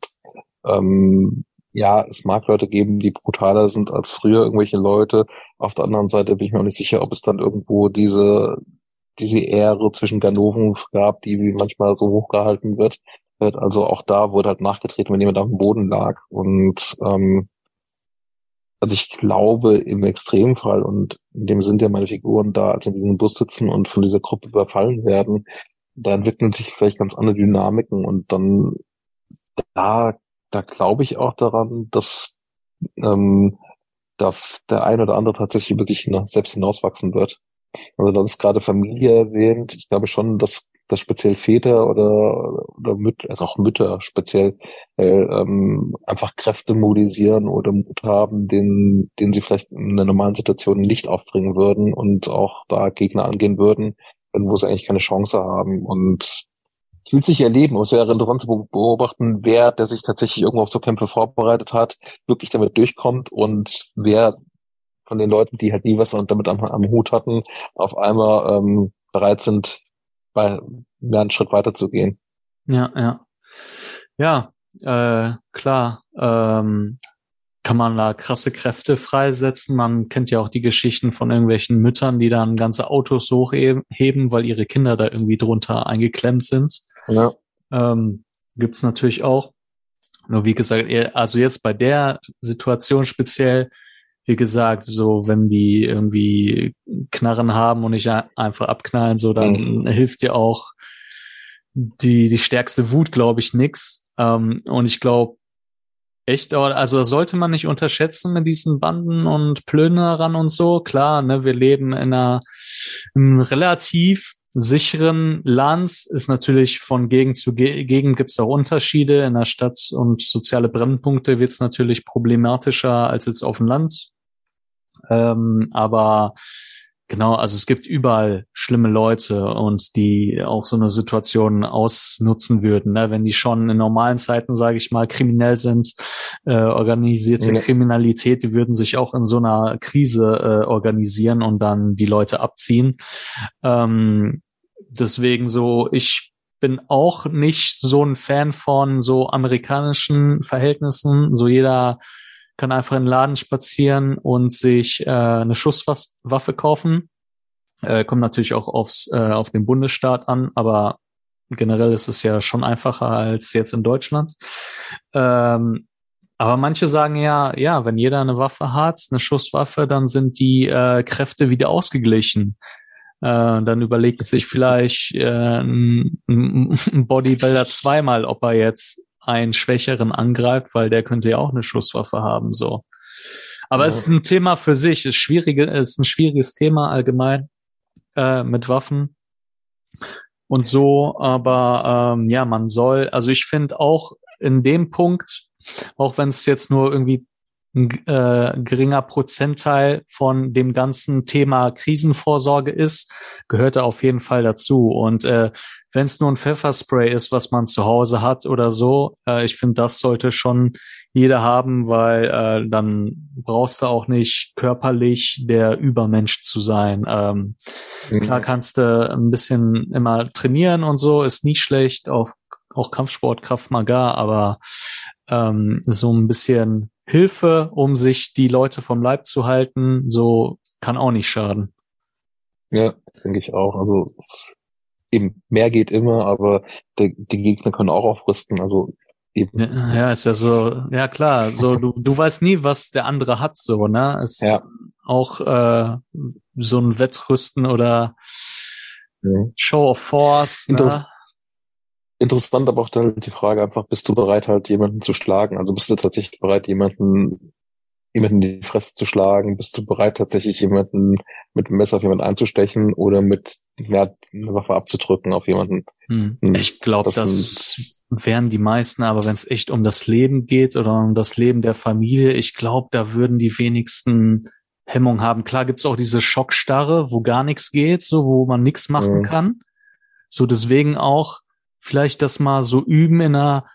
ähm, ja, es mag Leute geben, die brutaler sind als früher irgendwelche Leute. Auf der anderen Seite bin ich mir auch nicht sicher, ob es dann irgendwo diese diese Ehre zwischen Ganoven gab, die manchmal so hochgehalten wird. Also auch da wurde halt nachgetreten, wenn jemand auf dem Boden lag. Und ähm, also ich glaube im Extremfall und in dem sind ja meine Figuren da, als in diesem Bus sitzen und von dieser Gruppe überfallen werden, da entwickeln sich vielleicht ganz andere Dynamiken und dann da, da glaube ich auch daran, dass ähm, da der ein oder andere tatsächlich über sich selbst hinauswachsen wird. Also du hast gerade Familie erwähnt. Ich glaube schon, dass, dass speziell Väter oder, oder Mütter, auch Mütter speziell, äh, ähm, einfach Kräfte mobilisieren oder Mut haben, den, den sie vielleicht in einer normalen Situation nicht aufbringen würden und auch da Gegner angehen würden, wo sie eigentlich keine Chance haben. Und ich will es nicht erleben, aber es wäre interessant zu beobachten, wer, der sich tatsächlich irgendwo auf so Kämpfe vorbereitet hat, wirklich damit durchkommt und wer von den Leuten, die halt nie was damit am, am Hut hatten, auf einmal ähm, bereit sind, bei, ja, einen Schritt weiter zu gehen. Ja, ja. Ja, äh, klar. Ähm, kann man da krasse Kräfte freisetzen. Man kennt ja auch die Geschichten von irgendwelchen Müttern, die dann ganze Autos hochheben, weil ihre Kinder da irgendwie drunter eingeklemmt sind. Ja. Ähm, gibt's natürlich auch. Nur wie gesagt, eher- also jetzt bei der Situation speziell, wie gesagt, so wenn die irgendwie Knarren haben und nicht ein- einfach abknallen, so dann hilft dir auch die die stärkste Wut, glaube ich, nix. Ähm, und ich glaube echt, also das sollte man nicht unterschätzen mit diesen Banden und Plünderern und so. Klar, ne, wir leben in einer einem relativ sicheren Land. Ist natürlich von Gegend zu Ge Gegend gibt es auch Unterschiede. In der Stadt und soziale Brennpunkte wird es natürlich problematischer als jetzt auf dem Land. Ähm, aber genau, also es gibt überall schlimme Leute und die auch so eine Situation ausnutzen würden. Ne? Wenn die schon in normalen Zeiten, sage ich mal, kriminell sind, äh, organisierte Ja. Kriminalität, die würden sich auch in so einer Krise äh, organisieren und dann die Leute abziehen. Ähm, deswegen so, ich bin auch nicht so ein Fan von so amerikanischen Verhältnissen. So jeder kann einfach in den Laden spazieren und sich äh, eine Schusswaffe kaufen. Äh, kommt natürlich auch aufs, äh, auf den Bundesstaat an, aber generell ist es ja schon einfacher als jetzt in Deutschland. Ähm, aber manche sagen ja, ja, wenn jeder eine Waffe hat, eine Schusswaffe, dann sind die äh, Kräfte wieder ausgeglichen. Äh, dann überlegt sich vielleicht äh, ein, ein Bodybuilder zweimal, ob er jetzt einen Schwächeren angreift, weil der könnte ja auch eine Schusswaffe haben, so. Aber Ja. es ist ein Thema für sich, ist schwierige, ist ein schwieriges Thema allgemein äh, mit Waffen und so. Aber ähm, ja, man soll, also ich finde auch in dem Punkt, auch wenn es jetzt nur irgendwie ein äh, geringer Prozentteil von dem ganzen Thema Krisenvorsorge ist, gehört er auf jeden Fall dazu. Und äh, wenn es nur ein Pfefferspray ist, was man zu Hause hat oder so, äh, ich finde, das sollte schon jeder haben, weil äh, dann brauchst du auch nicht körperlich der Übermensch zu sein. Ähm, Klar kannst du ein bisschen immer trainieren und so, ist nicht schlecht, auch, auch Kampfsport, Kraft Maga, aber ähm, so ein bisschen Hilfe, um sich die Leute vom Leib zu halten, so kann auch nicht schaden. Ja, denke ich auch. Also eben mehr geht immer, aber der, die Gegner können auch aufrüsten. Also eben. Ja, ja, ist ja so, ja klar, so du, du weißt nie, was der andere hat, so, ne? Ist Ja. auch äh, so ein Wettrüsten oder Ja. Show of Force, ne? Interess- Interessant, aber auch dann die Frage einfach, bist du bereit, halt jemanden zu schlagen? Also bist du tatsächlich bereit, jemanden, jemanden in die Fresse zu schlagen? Bist du bereit, tatsächlich jemanden mit dem Messer auf jemanden einzustechen oder mit ja, eine Waffe abzudrücken auf jemanden? Hm. Hm. Ich glaube, Das das, wären die meisten, aber wenn es echt um das Leben geht oder um das Leben der Familie, ich glaube, da würden die wenigsten Hemmung haben. Klar gibt's auch diese Schockstarre, wo gar nichts geht, so wo man nichts machen Mhm. kann. So deswegen auch vielleicht das mal so üben in einer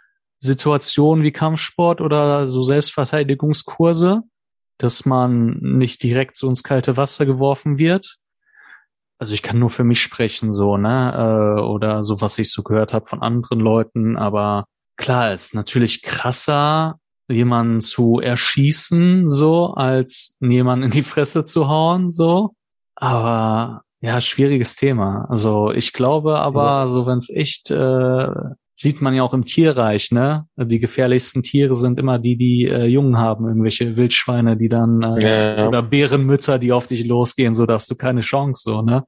Situation wie Kampfsport oder so Selbstverteidigungskurse, dass man nicht direkt so ins kalte Wasser geworfen wird. Also ich kann nur für mich sprechen, so, ne? Äh, oder so, was ich so gehört habe von anderen Leuten, aber klar ist natürlich krasser, jemanden zu erschießen, so, als jemanden in die Fresse zu hauen, so. Aber ja, schwieriges Thema. Also ich glaube aber, so wenn es echt äh, sieht man ja auch im Tierreich, ne? Die gefährlichsten Tiere sind immer die, die äh, Jungen haben, irgendwelche Wildschweine, die dann äh, ja, ja. oder Bärenmütter, die auf dich losgehen, so dass du keine Chance so, ne?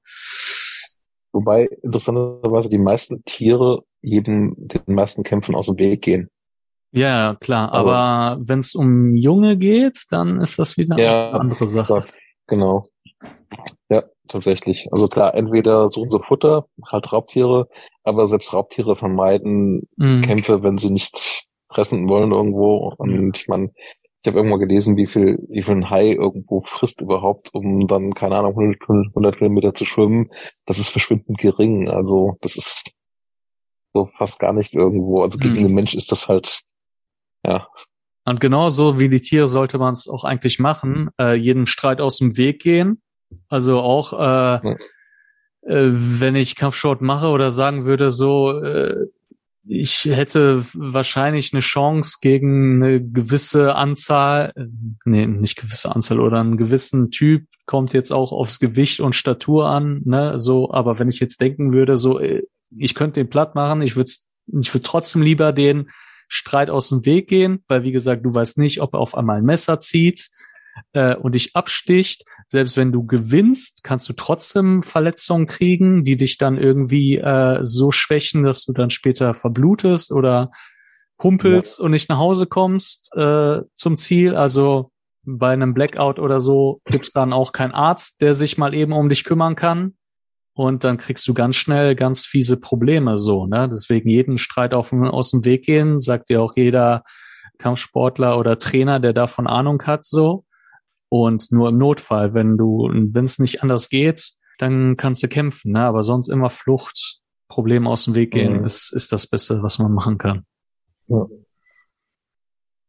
Wobei interessanterweise die meisten Tiere jedem den meisten Kämpfen aus dem Weg gehen. Ja, klar, also, aber wenn es um Junge geht, dann ist das wieder ja, eine andere Sache. Genau. Ja, tatsächlich. Also klar, entweder suchen sie Futter, halt Raubtiere, aber selbst Raubtiere vermeiden mhm. Kämpfe, wenn sie nicht fressen wollen irgendwo. Und ich meine, ich habe irgendwann gelesen, wie viel, wie viel ein Hai irgendwo frisst überhaupt, um dann, keine Ahnung, 100, 100 Kilometer zu schwimmen. Das ist verschwindend gering. Also das ist so fast gar nichts irgendwo. Also gegen mhm. den Mensch ist das halt, ja. Und genauso wie die Tiere sollte man es auch eigentlich machen, äh, jedem Streit aus dem Weg gehen also auch, äh, äh, wenn ich Kampfsport mache oder sagen würde, so, äh, ich hätte wahrscheinlich eine Chance gegen eine gewisse Anzahl, äh, nee, nicht gewisse Anzahl oder einen gewissen Typ, kommt jetzt auch aufs Gewicht und Statur an, ne, so, aber wenn ich jetzt denken würde, so, äh, ich könnte den platt machen, ich würde ich würde trotzdem lieber den Streit aus dem Weg gehen, weil wie gesagt, du weißt nicht, ob er auf einmal ein Messer zieht, äh, und dich absticht, selbst wenn du gewinnst, kannst du trotzdem Verletzungen kriegen, die dich dann irgendwie äh, so schwächen, dass du dann später verblutest oder humpelst ja. und nicht nach Hause kommst äh, zum Ziel. Also bei einem Blackout oder so gibt's dann auch keinen Arzt, der sich mal eben um dich kümmern kann. Und dann kriegst du ganz schnell ganz fiese Probleme so. Ne? Deswegen jeden Streit auf, aus dem Weg gehen, sagt dir auch jeder Kampfsportler oder Trainer, der davon Ahnung hat, so. Und nur im Notfall, wenn du, wenn es nicht anders geht, dann kannst du kämpfen, ne? Aber sonst immer Flucht, Probleme aus dem Weg gehen, mhm. ist, ist das Beste, was man machen kann. Ja.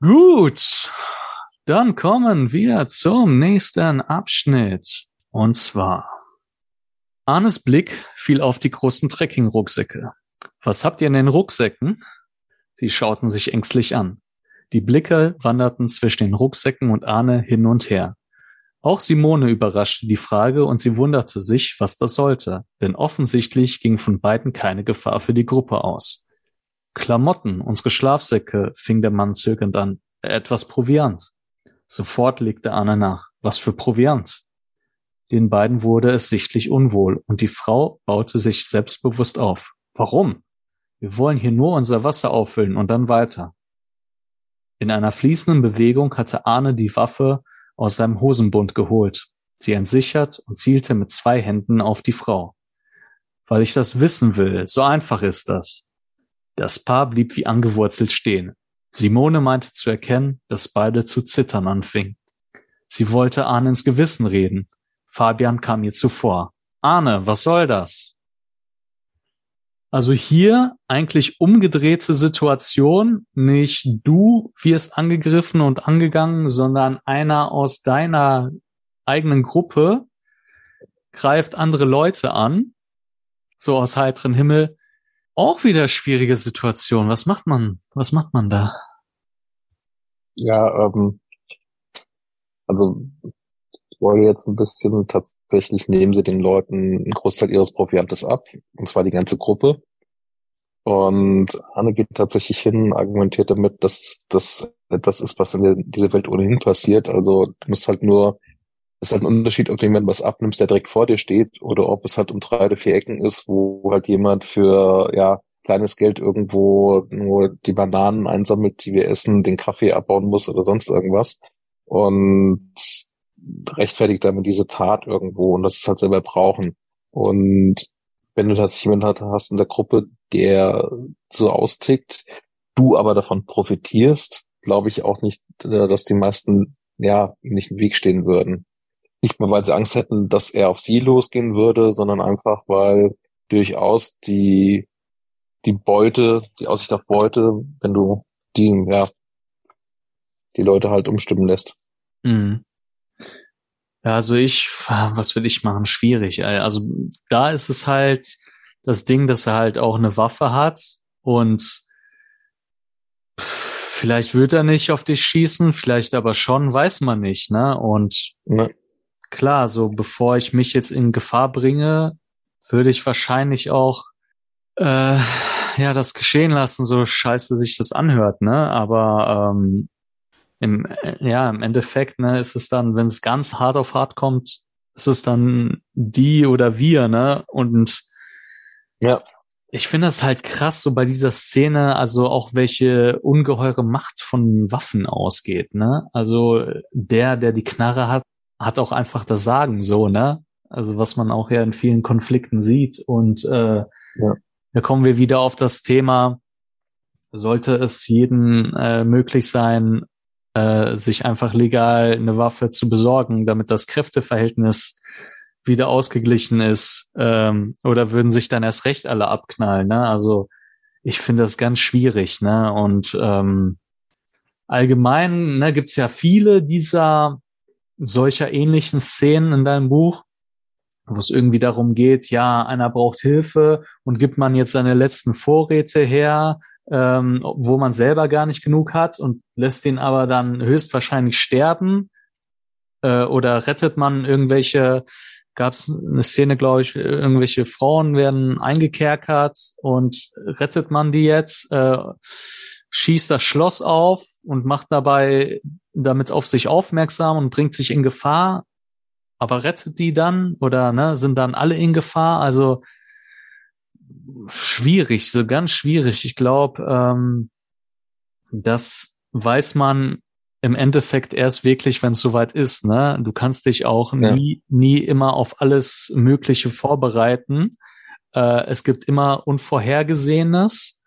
Gut. Dann kommen wir zum nächsten Abschnitt. Und zwar. Arnes Blick fiel auf die großen Trekking-Rucksäcke. Was habt ihr in den Rucksäcken? Sie schauten sich ängstlich an. Die Blicke wanderten zwischen den Rucksäcken und Arne hin und her. Auch Simone überraschte die Frage und sie wunderte sich, was das sollte, denn offensichtlich ging von beiden keine Gefahr für die Gruppe aus. Klamotten, unsere Schlafsäcke, fing der Mann zögernd an. Etwas Proviant. Sofort legte Arne nach. Was für Proviant? Den beiden wurde es sichtlich unwohl und die Frau baute sich selbstbewusst auf. Warum? Wir wollen hier nur unser Wasser auffüllen und dann weiter. In einer fließenden Bewegung hatte Arne die Waffe aus seinem Hosenbund geholt, sie entsichert und zielte mit zwei Händen auf die Frau. Weil ich das wissen will, so einfach ist das. Das Paar blieb wie angewurzelt stehen. Simone meinte zu erkennen, dass beide zu zittern anfingen. Sie wollte Arne ins Gewissen reden. Fabian kam ihr zuvor. Arne, was soll das? Also hier eigentlich umgedrehte Situation. Nicht du wirst angegriffen und angegangen, sondern einer aus deiner eigenen Gruppe greift andere Leute an. So aus heiteren Himmel. Auch wieder schwierige Situation. Was macht man? Was macht man da? Ja, ähm, also wollte jetzt ein bisschen tatsächlich nehmen sie den Leuten einen Großteil ihres Proviantes ab, und zwar die ganze Gruppe. Und Anne geht tatsächlich hin, argumentiert damit, dass das etwas ist, was in dieser Welt ohnehin passiert. Also du musst halt nur, es ist halt ein Unterschied, ob du jemanden was abnimmst, der direkt vor dir steht, oder ob es halt um drei oder vier Ecken ist, wo halt jemand für ja kleines Geld irgendwo nur die Bananen einsammelt, die wir essen, den Kaffee abbauen muss oder sonst irgendwas. Und rechtfertigt damit diese Tat irgendwo und das ist halt selber brauchen. Und wenn du tatsächlich jemanden hast in der Gruppe, der so austickt, du aber davon profitierst, glaube ich auch nicht, äh, dass die meisten ja nicht im Weg stehen würden. Nicht mal, weil sie Angst hätten, dass er auf sie losgehen würde, sondern einfach, weil durchaus die die Beute, die Aussicht auf Beute, wenn du die ja die Leute halt umstimmen lässt. Mhm. Ja, also ich, was will ich machen? Schwierig. Also da ist es halt das Ding, dass er halt auch eine Waffe hat und vielleicht wird er nicht auf dich schießen, vielleicht aber schon, weiß man nicht, ne? Und ne. klar, so bevor ich mich jetzt in Gefahr bringe, würde ich wahrscheinlich auch äh, ja das geschehen lassen, so scheiße sich das anhört, ne? Aber ähm, im, ja, im Endeffekt, ne, ist es dann, wenn es ganz hart auf hart kommt, ist es dann die oder wir, ne? Und ja. Ich finde das halt krass, so bei dieser Szene, also auch welche ungeheure Macht von Waffen ausgeht, ne? Also der, der die Knarre hat, hat auch einfach das Sagen, so, ne? Also was man auch ja in vielen Konflikten sieht. Und äh, ja. da kommen wir wieder auf das Thema, sollte es jeden äh, möglich sein, äh, sich einfach legal eine Waffe zu besorgen, damit das Kräfteverhältnis wieder ausgeglichen ist, ähm, oder würden sich dann erst recht alle abknallen, ne? Also ich finde das ganz schwierig, ne? Und ähm, allgemein ne, gibt ja viele dieser solcher ähnlichen Szenen in deinem Buch, wo es irgendwie darum geht, ja, einer braucht Hilfe und gibt man jetzt seine letzten Vorräte her, ähm, wo man selber gar nicht genug hat und lässt ihn aber dann höchstwahrscheinlich sterben äh, oder rettet man irgendwelche gab es eine Szene, glaube ich, irgendwelche Frauen werden eingekerkert und rettet man die jetzt, äh, schießt das Schloss auf und macht dabei damit auf sich aufmerksam und bringt sich in Gefahr, aber rettet die dann oder ne, sind dann alle in Gefahr? Also schwierig, so ganz schwierig. Ich glaube, ähm, das weiß man im Endeffekt erst wirklich, wenn es soweit ist. Ne? Du kannst dich auch ja. nie, nie immer auf alles Mögliche vorbereiten. Äh, es gibt immer Unvorhergesehenes.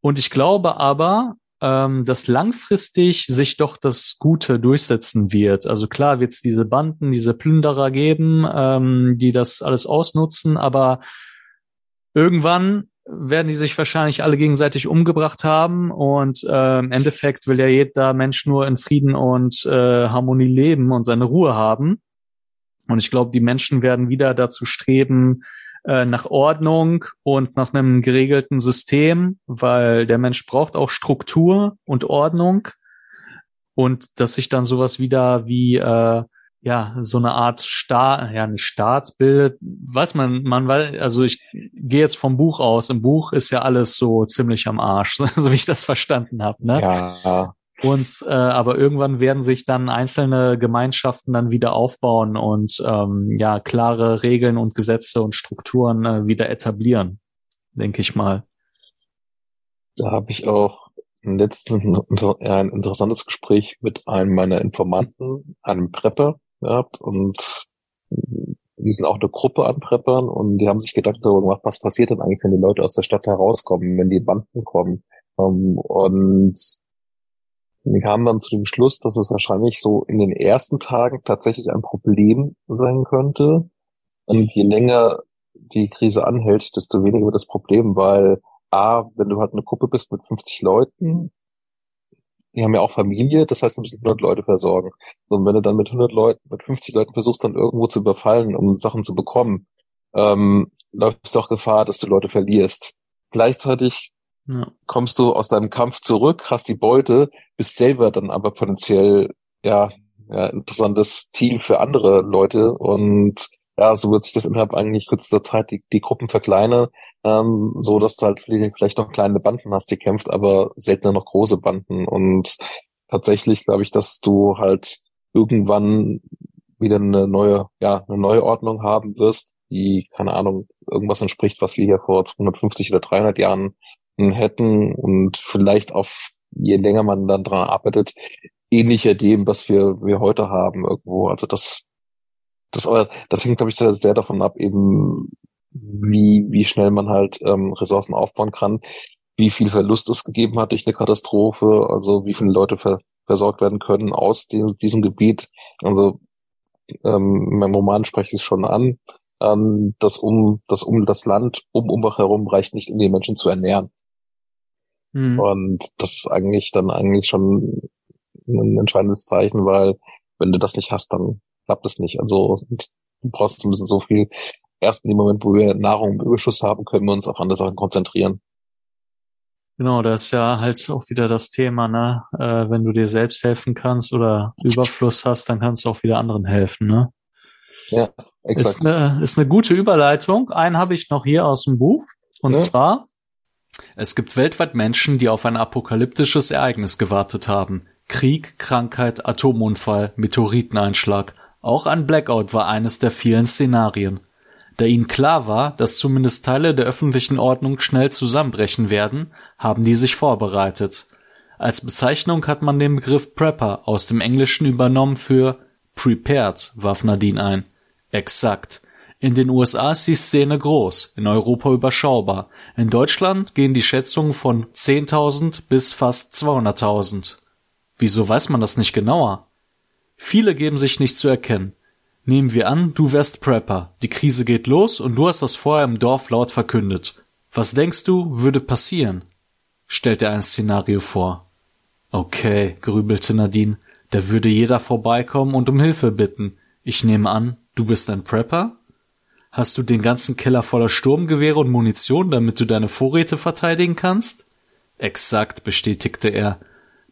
Und ich glaube aber, ähm, dass langfristig sich doch das Gute durchsetzen wird. Also klar wird es diese Banden, diese Plünderer geben, ähm, die das alles ausnutzen, aber irgendwann werden die sich wahrscheinlich alle gegenseitig umgebracht haben und äh, im Endeffekt will ja jeder Mensch nur in Frieden und äh, Harmonie leben und seine Ruhe haben. Und ich glaube, die Menschen werden wieder dazu streben, äh, nach Ordnung und nach einem geregelten System, weil der Mensch braucht auch Struktur und Ordnung und dass sich dann sowas wieder wie äh, ja, so eine Art Staat, ja, nicht Staat bildet, weiß man, man weiß, also ich gehe jetzt vom Buch aus. Im Buch ist ja alles so ziemlich am Arsch, so wie ich das verstanden habe, ne? Ja. Und äh, aber irgendwann werden sich dann einzelne Gemeinschaften dann wieder aufbauen und ähm, ja klare Regeln und Gesetze und Strukturen äh, wieder etablieren, denke ich mal. Da habe ich auch letztens ein interessantes Gespräch mit einem meiner Informanten, einem Prepper, gehabt und die sind auch eine Gruppe an Preppern und die haben sich Gedanken darüber gemacht, was passiert denn eigentlich, wenn die Leute aus der Stadt herauskommen, wenn die Banden kommen. Ähm, und wir kamen dann zu dem Schluss, dass es wahrscheinlich so in den ersten Tagen tatsächlich ein Problem sein könnte. Und je länger die Krise anhält, desto weniger wird das Problem, weil A, wenn du halt eine Gruppe bist mit 50 Leuten, die haben ja auch Familie, das heißt, du musst 100 Leute versorgen. Und wenn du dann mit 100 Leuten, mit 50 Leuten versuchst, dann irgendwo zu überfallen, um Sachen zu bekommen, ähm, läufst du auch Gefahr, dass du Leute verlierst. Gleichzeitig ja. kommst du aus deinem Kampf zurück, hast die Beute, bist selber dann aber potenziell, ja, ja interessantes Ziel für andere Leute und ja, so wird sich das innerhalb eigentlich kürzester Zeit die, die Gruppen verkleinern, ähm, so dass du halt vielleicht noch kleine Banden hast, die kämpft, aber seltener noch große Banden. Und tatsächlich glaube ich, dass du halt irgendwann wieder eine neue, ja, eine neue Ordnung haben wirst, die, keine Ahnung, irgendwas entspricht, was wir hier vor 250 oder 300 Jahren hätten und vielleicht auf, je länger man dann dran arbeitet, ähnlicher dem, was wir, wir heute haben irgendwo. Also das, das aber, das hängt, glaube ich, sehr, sehr davon ab, eben, wie, wie schnell man halt ähm, Ressourcen aufbauen kann, wie viel Verlust es gegeben hat durch eine Katastrophe, also wie viele Leute ver versorgt werden können aus dem, diesem Gebiet. Also ähm, in meinem Roman spreche ich es schon an, ähm, dass um das um das Land um Umbach herum reicht nicht, um die Menschen zu ernähren. Mhm. Und das ist eigentlich dann eigentlich schon ein entscheidendes Zeichen, weil wenn du das nicht hast, dann klappt es nicht. Also du brauchst zumindest so viel. Erst in dem Moment, wo wir Nahrung im Überschuss haben, können wir uns auf andere Sachen konzentrieren. Genau, das ist ja halt auch wieder das Thema, ne? Äh, wenn du dir selbst helfen kannst oder Überfluss hast, dann kannst du auch wieder anderen helfen, ne? Ja, exakt. Ist eine, ist eine gute Überleitung. Einen habe ich noch hier aus dem Buch. Und Ja. zwar, Es gibt weltweit Menschen, die auf ein apokalyptisches Ereignis gewartet haben. Krieg, Krankheit, Atomunfall, Meteoriteneinschlag. Auch ein Blackout war eines der vielen Szenarien. Da ihnen klar war, dass zumindest Teile der öffentlichen Ordnung schnell zusammenbrechen werden, haben die sich vorbereitet. Als Bezeichnung hat man den Begriff Prepper aus dem Englischen übernommen für prepared, warf Nadine ein. Exakt. In den USA ist die Szene groß, in Europa überschaubar. In Deutschland gehen die Schätzungen von 10.000 bis fast 200.000. Wieso weiß man das nicht genauer? Viele geben sich nicht zu erkennen. Nehmen wir an, du wärst Prepper. Die Krise geht los und du hast das vorher im Dorf laut verkündet. Was denkst du, würde passieren? Stellt er ein Szenario vor. Okay, grübelte Nadine, da würde jeder vorbeikommen und um Hilfe bitten. Ich nehme an, du bist ein Prepper? Hast du den ganzen Keller voller Sturmgewehre und Munition, damit du deine Vorräte verteidigen kannst? Exakt, bestätigte er.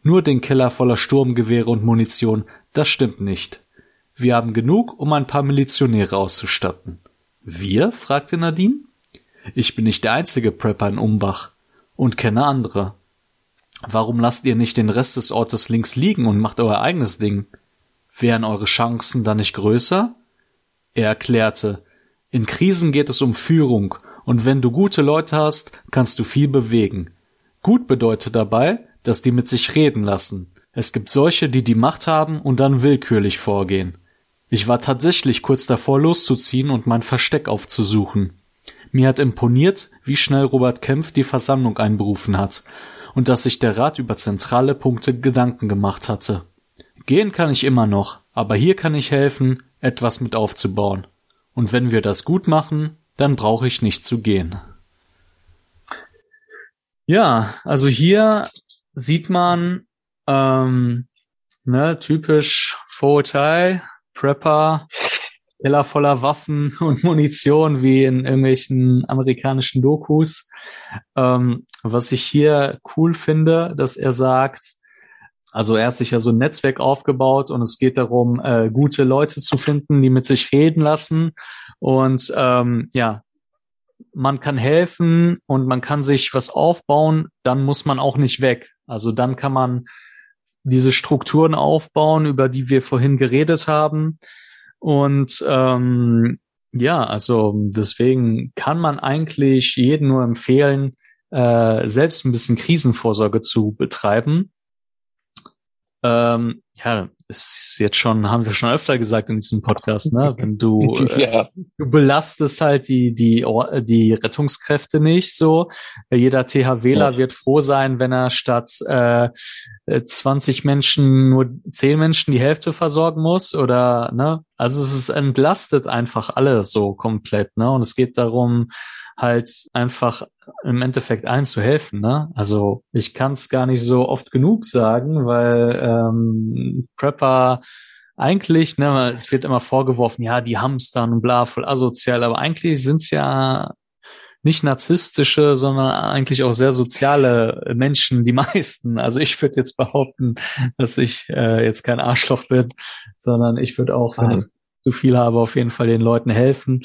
Nur den Keller voller Sturmgewehre und Munition, das stimmt nicht. Wir haben genug, um ein paar Milizionäre auszustatten. Wir? fragte Nadine. Ich bin nicht der einzige Prepper in Umbach und kenne andere. Warum lasst ihr nicht den Rest des Ortes links liegen und macht euer eigenes Ding? Wären eure Chancen dann nicht größer? Er erklärte, in Krisen geht es um Führung, und wenn du gute Leute hast, kannst du viel bewegen. Gut bedeutet dabei, dass die mit sich reden lassen. Es gibt solche, die die Macht haben und dann willkürlich vorgehen. Ich war tatsächlich kurz davor loszuziehen und mein Versteck aufzusuchen. Mir hat imponiert, wie schnell Robert Kempf die Versammlung einberufen hat und dass sich der Rat über zentrale Punkte Gedanken gemacht hatte. Gehen kann ich immer noch, aber hier kann ich helfen, etwas mit aufzubauen. Und wenn wir das gut machen, dann brauche ich nicht zu gehen. ja, also hier sieht man, ähm, ne, typisch Vorurteil, Prepper, Keller voller Waffen und Munition wie in irgendwelchen amerikanischen Dokus. Ähm, was ich hier cool finde, dass er sagt, also er hat sich ja so ein Netzwerk aufgebaut und es geht darum, äh, gute Leute zu finden, die mit sich reden lassen. Und ähm, ja, man kann helfen und man kann sich was aufbauen, dann muss man auch nicht weg. Also dann kann man diese Strukturen aufbauen, über die wir vorhin geredet haben. Und ähm, ja, also deswegen kann man eigentlich jedem nur empfehlen, äh, selbst ein bisschen Krisenvorsorge zu betreiben. Ähm, ja, ist jetzt schon, haben wir schon öfter gesagt in diesem Podcast, ne? Wenn du, äh, ja, du belastest halt die, die, die Rettungskräfte nicht so. Jeder THWler Ja. wird froh sein, wenn er statt äh, äh, 20 Menschen nur 10 Menschen die Hälfte versorgen muss oder, ne? Also es ist entlastet einfach alle so komplett, ne? Und es geht darum, halt einfach im Endeffekt allen zu helfen, ne? Also ich kann es gar nicht so oft genug sagen, weil ähm, Prepper eigentlich, ne, es wird immer vorgeworfen, ja, die hamstern und bla, voll asozial, aber eigentlich sind's ja nicht narzisstische, sondern eigentlich auch sehr soziale Menschen, die meisten. Also ich würde jetzt behaupten, dass ich äh, jetzt kein Arschloch bin, sondern ich würde auch, wenn ich zu viel habe, auf jeden Fall den Leuten helfen.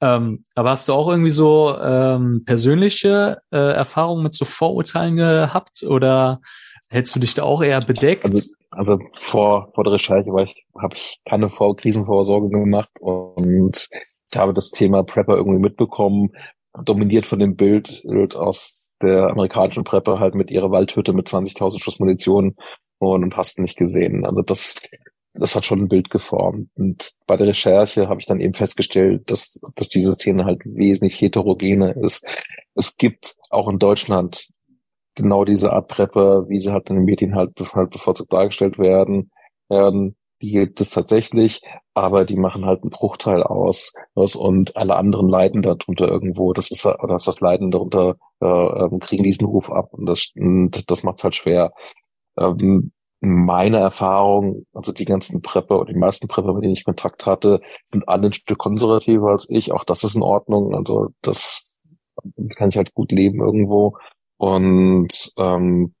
Ähm, aber hast du auch irgendwie so ähm, persönliche äh, Erfahrungen mit so Vorurteilen gehabt oder hältst du dich da auch eher bedeckt? also, also vor, vor der Recherche war ich, habe ich keine Vor Krisenvorsorge gemacht und ich habe das Thema Prepper irgendwie mitbekommen, dominiert von dem Bild, aus der amerikanischen Prepper halt mit ihrer Waldhütte mit 20.000 Schuss Munition und hast nicht gesehen. Also das, das hat schon ein Bild geformt. Und bei der Recherche habe ich dann eben festgestellt, dass, dass diese Szene halt wesentlich heterogener ist. Es gibt auch in Deutschland genau diese Art Prepper, wie sie halt in den Medien halt, halt bevorzugt dargestellt werden, werden. Die gibt es tatsächlich, aber die machen halt einen Bruchteil aus, aus und alle anderen leiden darunter irgendwo. Das ist oder ist das Leiden darunter äh, ähm, kriegen diesen Ruf ab und das und das macht es halt schwer. Ähm, meine Erfahrung, also die ganzen Prepper und die meisten Prepper, mit denen ich Kontakt hatte, sind alle ein Stück konservativer als ich. Auch das ist in Ordnung. Also das kann ich halt gut leben irgendwo. Und ähm,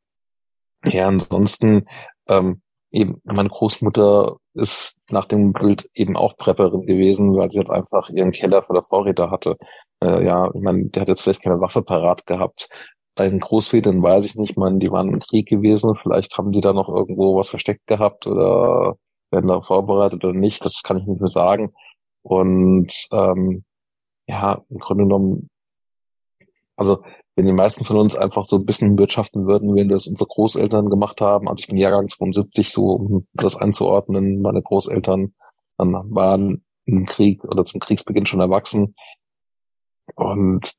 ja, ansonsten ähm, eben meine Großmutter ist nach dem Bild eben auch Prepperin gewesen, weil sie halt einfach ihren Keller voller Vorräte hatte. Äh, ja, ich meine, der hat jetzt vielleicht keine Waffe parat gehabt. Bei den Großvätern weiß ich nicht, man, die waren im Krieg gewesen, vielleicht haben die da noch irgendwo was versteckt gehabt oder werden da vorbereitet oder nicht, das kann ich nicht mehr sagen. Und ähm, ja, im Grunde genommen, also wenn die meisten von uns einfach so ein bisschen wirtschaften würden, wie das unsere Großeltern gemacht haben. Also ich bin Jahrgang 72, so um das einzuordnen. Meine Großeltern dann waren im Krieg oder zum Kriegsbeginn schon erwachsen. Und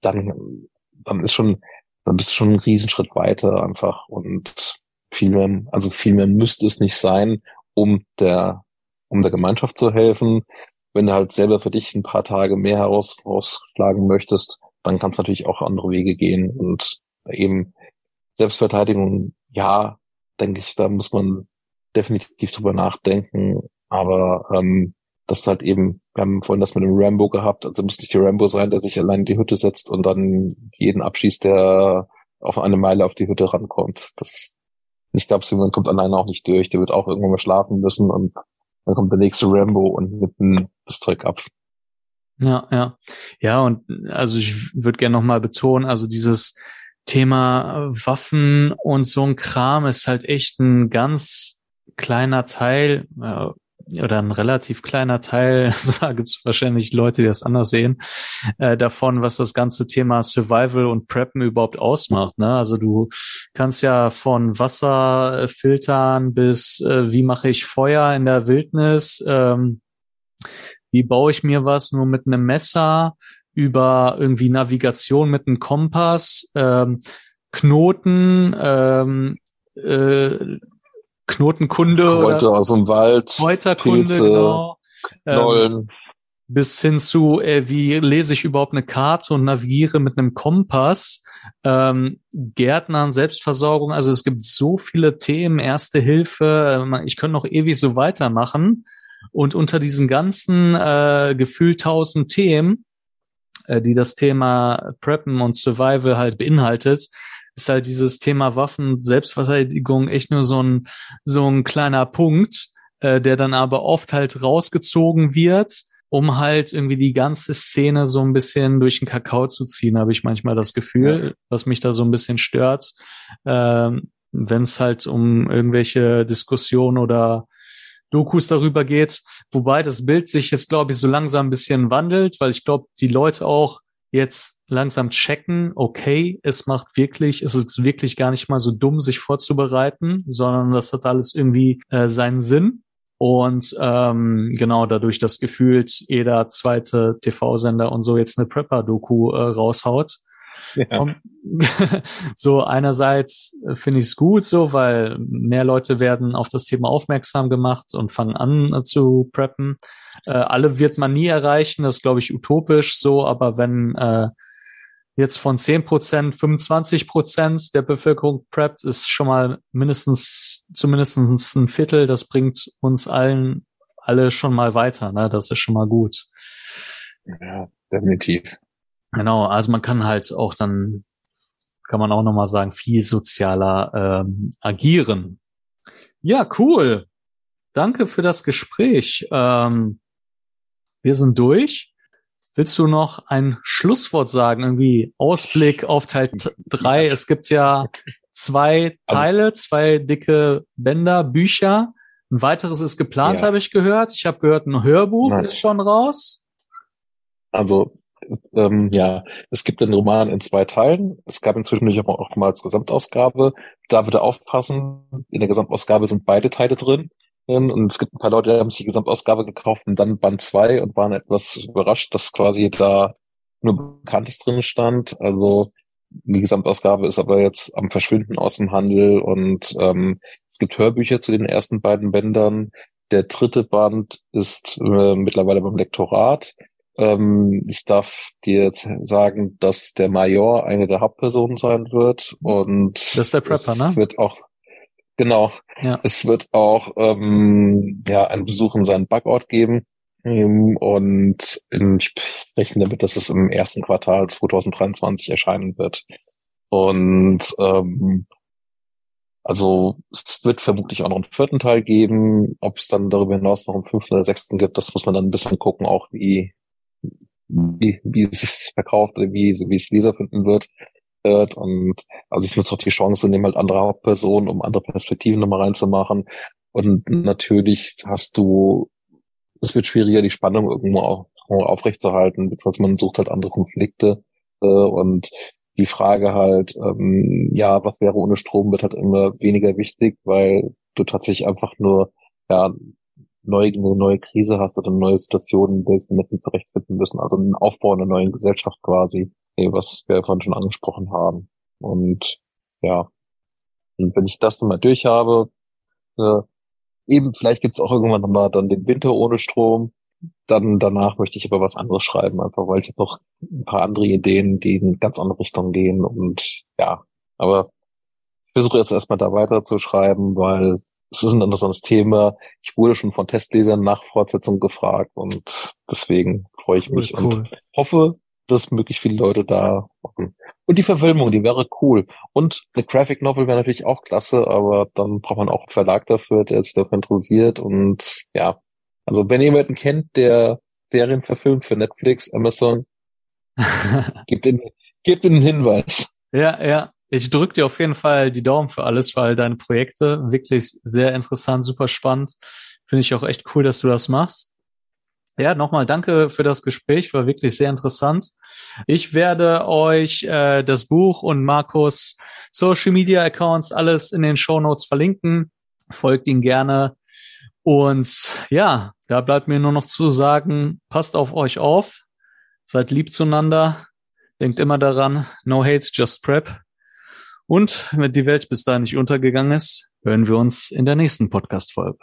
dann, dann ist schon, dann bist du schon einen Riesenschritt weiter einfach und viel mehr, also viel mehr müsste es nicht sein, um der, um der Gemeinschaft zu helfen. Wenn du halt selber für dich ein paar Tage mehr heraus, rausschlagen möchtest, dann kann es natürlich auch andere Wege gehen und eben Selbstverteidigung, ja, denke ich, da muss man definitiv drüber nachdenken, aber ähm, das ist halt eben, wir haben vorhin das mit dem Rambo gehabt, also muss nicht der Rambo sein, der sich allein in die Hütte setzt und dann jeden abschießt, der auf eine Meile auf die Hütte rankommt. Das, ich glaube, man kommt alleine auch nicht durch, der wird auch irgendwann mal schlafen müssen und dann kommt der nächste Rambo und nimmt das Zeug ab. Ja, ja. Ja, und also ich würde gerne nochmal betonen, also dieses Thema Waffen und so ein Kram ist halt echt ein ganz kleiner Teil äh, oder ein relativ kleiner Teil, also da gibt es wahrscheinlich Leute, die das anders sehen, äh, davon, was das ganze Thema Survival und Preppen überhaupt ausmacht. Ne? Also du kannst ja von Wasserfiltern bis äh, wie mache ich Feuer in der Wildnis, ähm, wie baue ich mir was nur mit einem Messer, über irgendwie Navigation mit einem Kompass, ähm, Knoten, ähm, äh, Knotenkunde. Kräuter aus dem Wald. Kräuterkunde, Pilze, genau. Knollen. Ähm, bis hin zu, äh, wie lese ich überhaupt eine Karte und navigiere mit einem Kompass. Ähm, Gärtnern, Selbstversorgung, also es gibt so viele Themen, Erste Hilfe, äh, ich könnte noch ewig so weitermachen. Und unter diesen ganzen äh, gefühlt tausend Themen, äh, die das Thema Preppen und Survival halt beinhaltet, ist halt dieses Thema Waffen, Selbstverteidigung echt nur so ein, so ein kleiner Punkt, äh, der dann aber oft halt rausgezogen wird, um halt irgendwie die ganze Szene so ein bisschen durch den Kakao zu ziehen, habe ich manchmal das Gefühl, ja. was mich da so ein bisschen stört. Ähm, wenn es halt um irgendwelche Diskussionen oder Dokus darüber geht, wobei das Bild sich jetzt, glaube ich, so langsam ein bisschen wandelt, weil ich glaube, die Leute auch jetzt langsam checken, okay, es macht wirklich, es ist wirklich gar nicht mal so dumm, sich vorzubereiten, sondern das hat alles irgendwie äh, seinen Sinn. Und ähm, genau dadurch, dass gefühlt jeder zweite TV-Sender und so jetzt eine Prepper-Doku äh, raushaut, ja. so einerseits finde ich es gut so, weil mehr Leute werden auf das Thema aufmerksam gemacht und fangen an äh, zu preppen. Äh, alle wird man nie erreichen, das ist glaube ich utopisch so, aber wenn äh, jetzt von 10 Prozent 25 Prozent der Bevölkerung preppt, ist schon mal mindestens, zumindest ein Viertel, das bringt uns allen alle schon mal weiter, ne? Das ist schon mal gut. Ja, definitiv. Genau, also man kann halt auch dann, kann man auch nochmal sagen, viel sozialer ähm, agieren. Ja, cool. Danke für das Gespräch. Ähm, wir sind durch. Willst du noch ein Schlusswort sagen? Irgendwie Ausblick auf Teil drei. Es gibt ja zwei Teile, zwei dicke Bänder, Bücher. Ein weiteres ist geplant, ja. habe ich gehört. Ich habe gehört, ein Hörbuch Nein. ist schon raus. Also ähm, ja, es gibt den Roman in zwei Teilen. Es gab inzwischen auch mal als Gesamtausgabe. Da bitte aufpassen. In der Gesamtausgabe sind beide Teile drin. Und es gibt ein paar Leute, die haben sich die Gesamtausgabe gekauft und dann Band 2 und waren etwas überrascht, dass quasi da nur Bekanntes drin stand. Also die Gesamtausgabe ist aber jetzt am Verschwinden aus dem Handel und ähm, es gibt Hörbücher zu den ersten beiden Bändern. Der dritte Band ist äh, mittlerweile beim Lektorat. Ähm, ich darf dir jetzt sagen, dass der Major eine der Hauptpersonen sein wird und das ist der Prepper, ne? Wird auch Genau. Ja. Es wird auch ähm, ja einen Besuch in seinen Bugort geben. Ähm, Und ich rechne damit, dass es im ersten Quartal 2023 erscheinen wird. Und ähm, also es wird vermutlich auch noch einen vierten Teil geben. Ob es dann darüber hinaus noch einen fünften oder sechsten gibt, das muss man dann ein bisschen gucken, auch wie, wie, wie es sich verkauft oder wie, wie es Leser finden wird. Und also ich nutze auch die Chance, nehme halt andere Hauptpersonen, um andere Perspektiven nochmal reinzumachen. Und natürlich hast du, es wird schwieriger, die Spannung irgendwo auch aufrechtzuerhalten, beziehungsweise man sucht halt andere Konflikte. Äh, und die Frage halt, ähm, ja, was wäre ohne Strom, wird halt immer weniger wichtig, weil du tatsächlich einfach nur ja neue, eine neue Krise hast oder eine neue Situation, in der sie mit zurechtfinden müssen. Also ein Aufbau einer neuen Gesellschaft quasi, was wir vorhin schon angesprochen haben. Und ja, und wenn ich das dann mal durch habe, äh, eben, vielleicht gibt's auch irgendwann nochmal dann den Winter ohne Strom, dann danach möchte ich aber was anderes schreiben, einfach weil ich habe noch ein paar andere Ideen, die in ganz andere Richtungen gehen und ja, aber ich versuche jetzt erstmal da weiter zu schreiben, weil es ist ein interessantes Thema. Ich wurde schon von Testlesern nach Fortsetzung gefragt und deswegen freue ich mich cool, und hoffe, dass möglichst viele Leute da machen. Und die Verfilmung, die wäre cool. Und eine Graphic Novel wäre natürlich auch klasse, aber dann braucht man auch einen Verlag dafür, der sich dafür interessiert und ja, also wenn ihr jemanden kennt, der Serien verfilmt für Netflix, Amazon, gebt ihm, gebt ihm einen Hinweis. Ja, ja. Ich drücke dir auf jeden Fall die Daumen für alles, weil deine Projekte wirklich sehr interessant, super spannend. Finde ich auch echt cool, dass du das machst. Ja, nochmal danke für das Gespräch, war wirklich sehr interessant. Ich werde euch äh, das Buch und Markus Social Media Accounts alles in den Show Notes verlinken. Folgt ihn gerne. Und ja, da bleibt mir nur noch zu sagen, passt auf euch auf, seid lieb zueinander, denkt immer daran, no hate, just prep. Und wenn die Welt bis dahin nicht untergegangen ist, hören wir uns in der nächsten Podcast-Folge.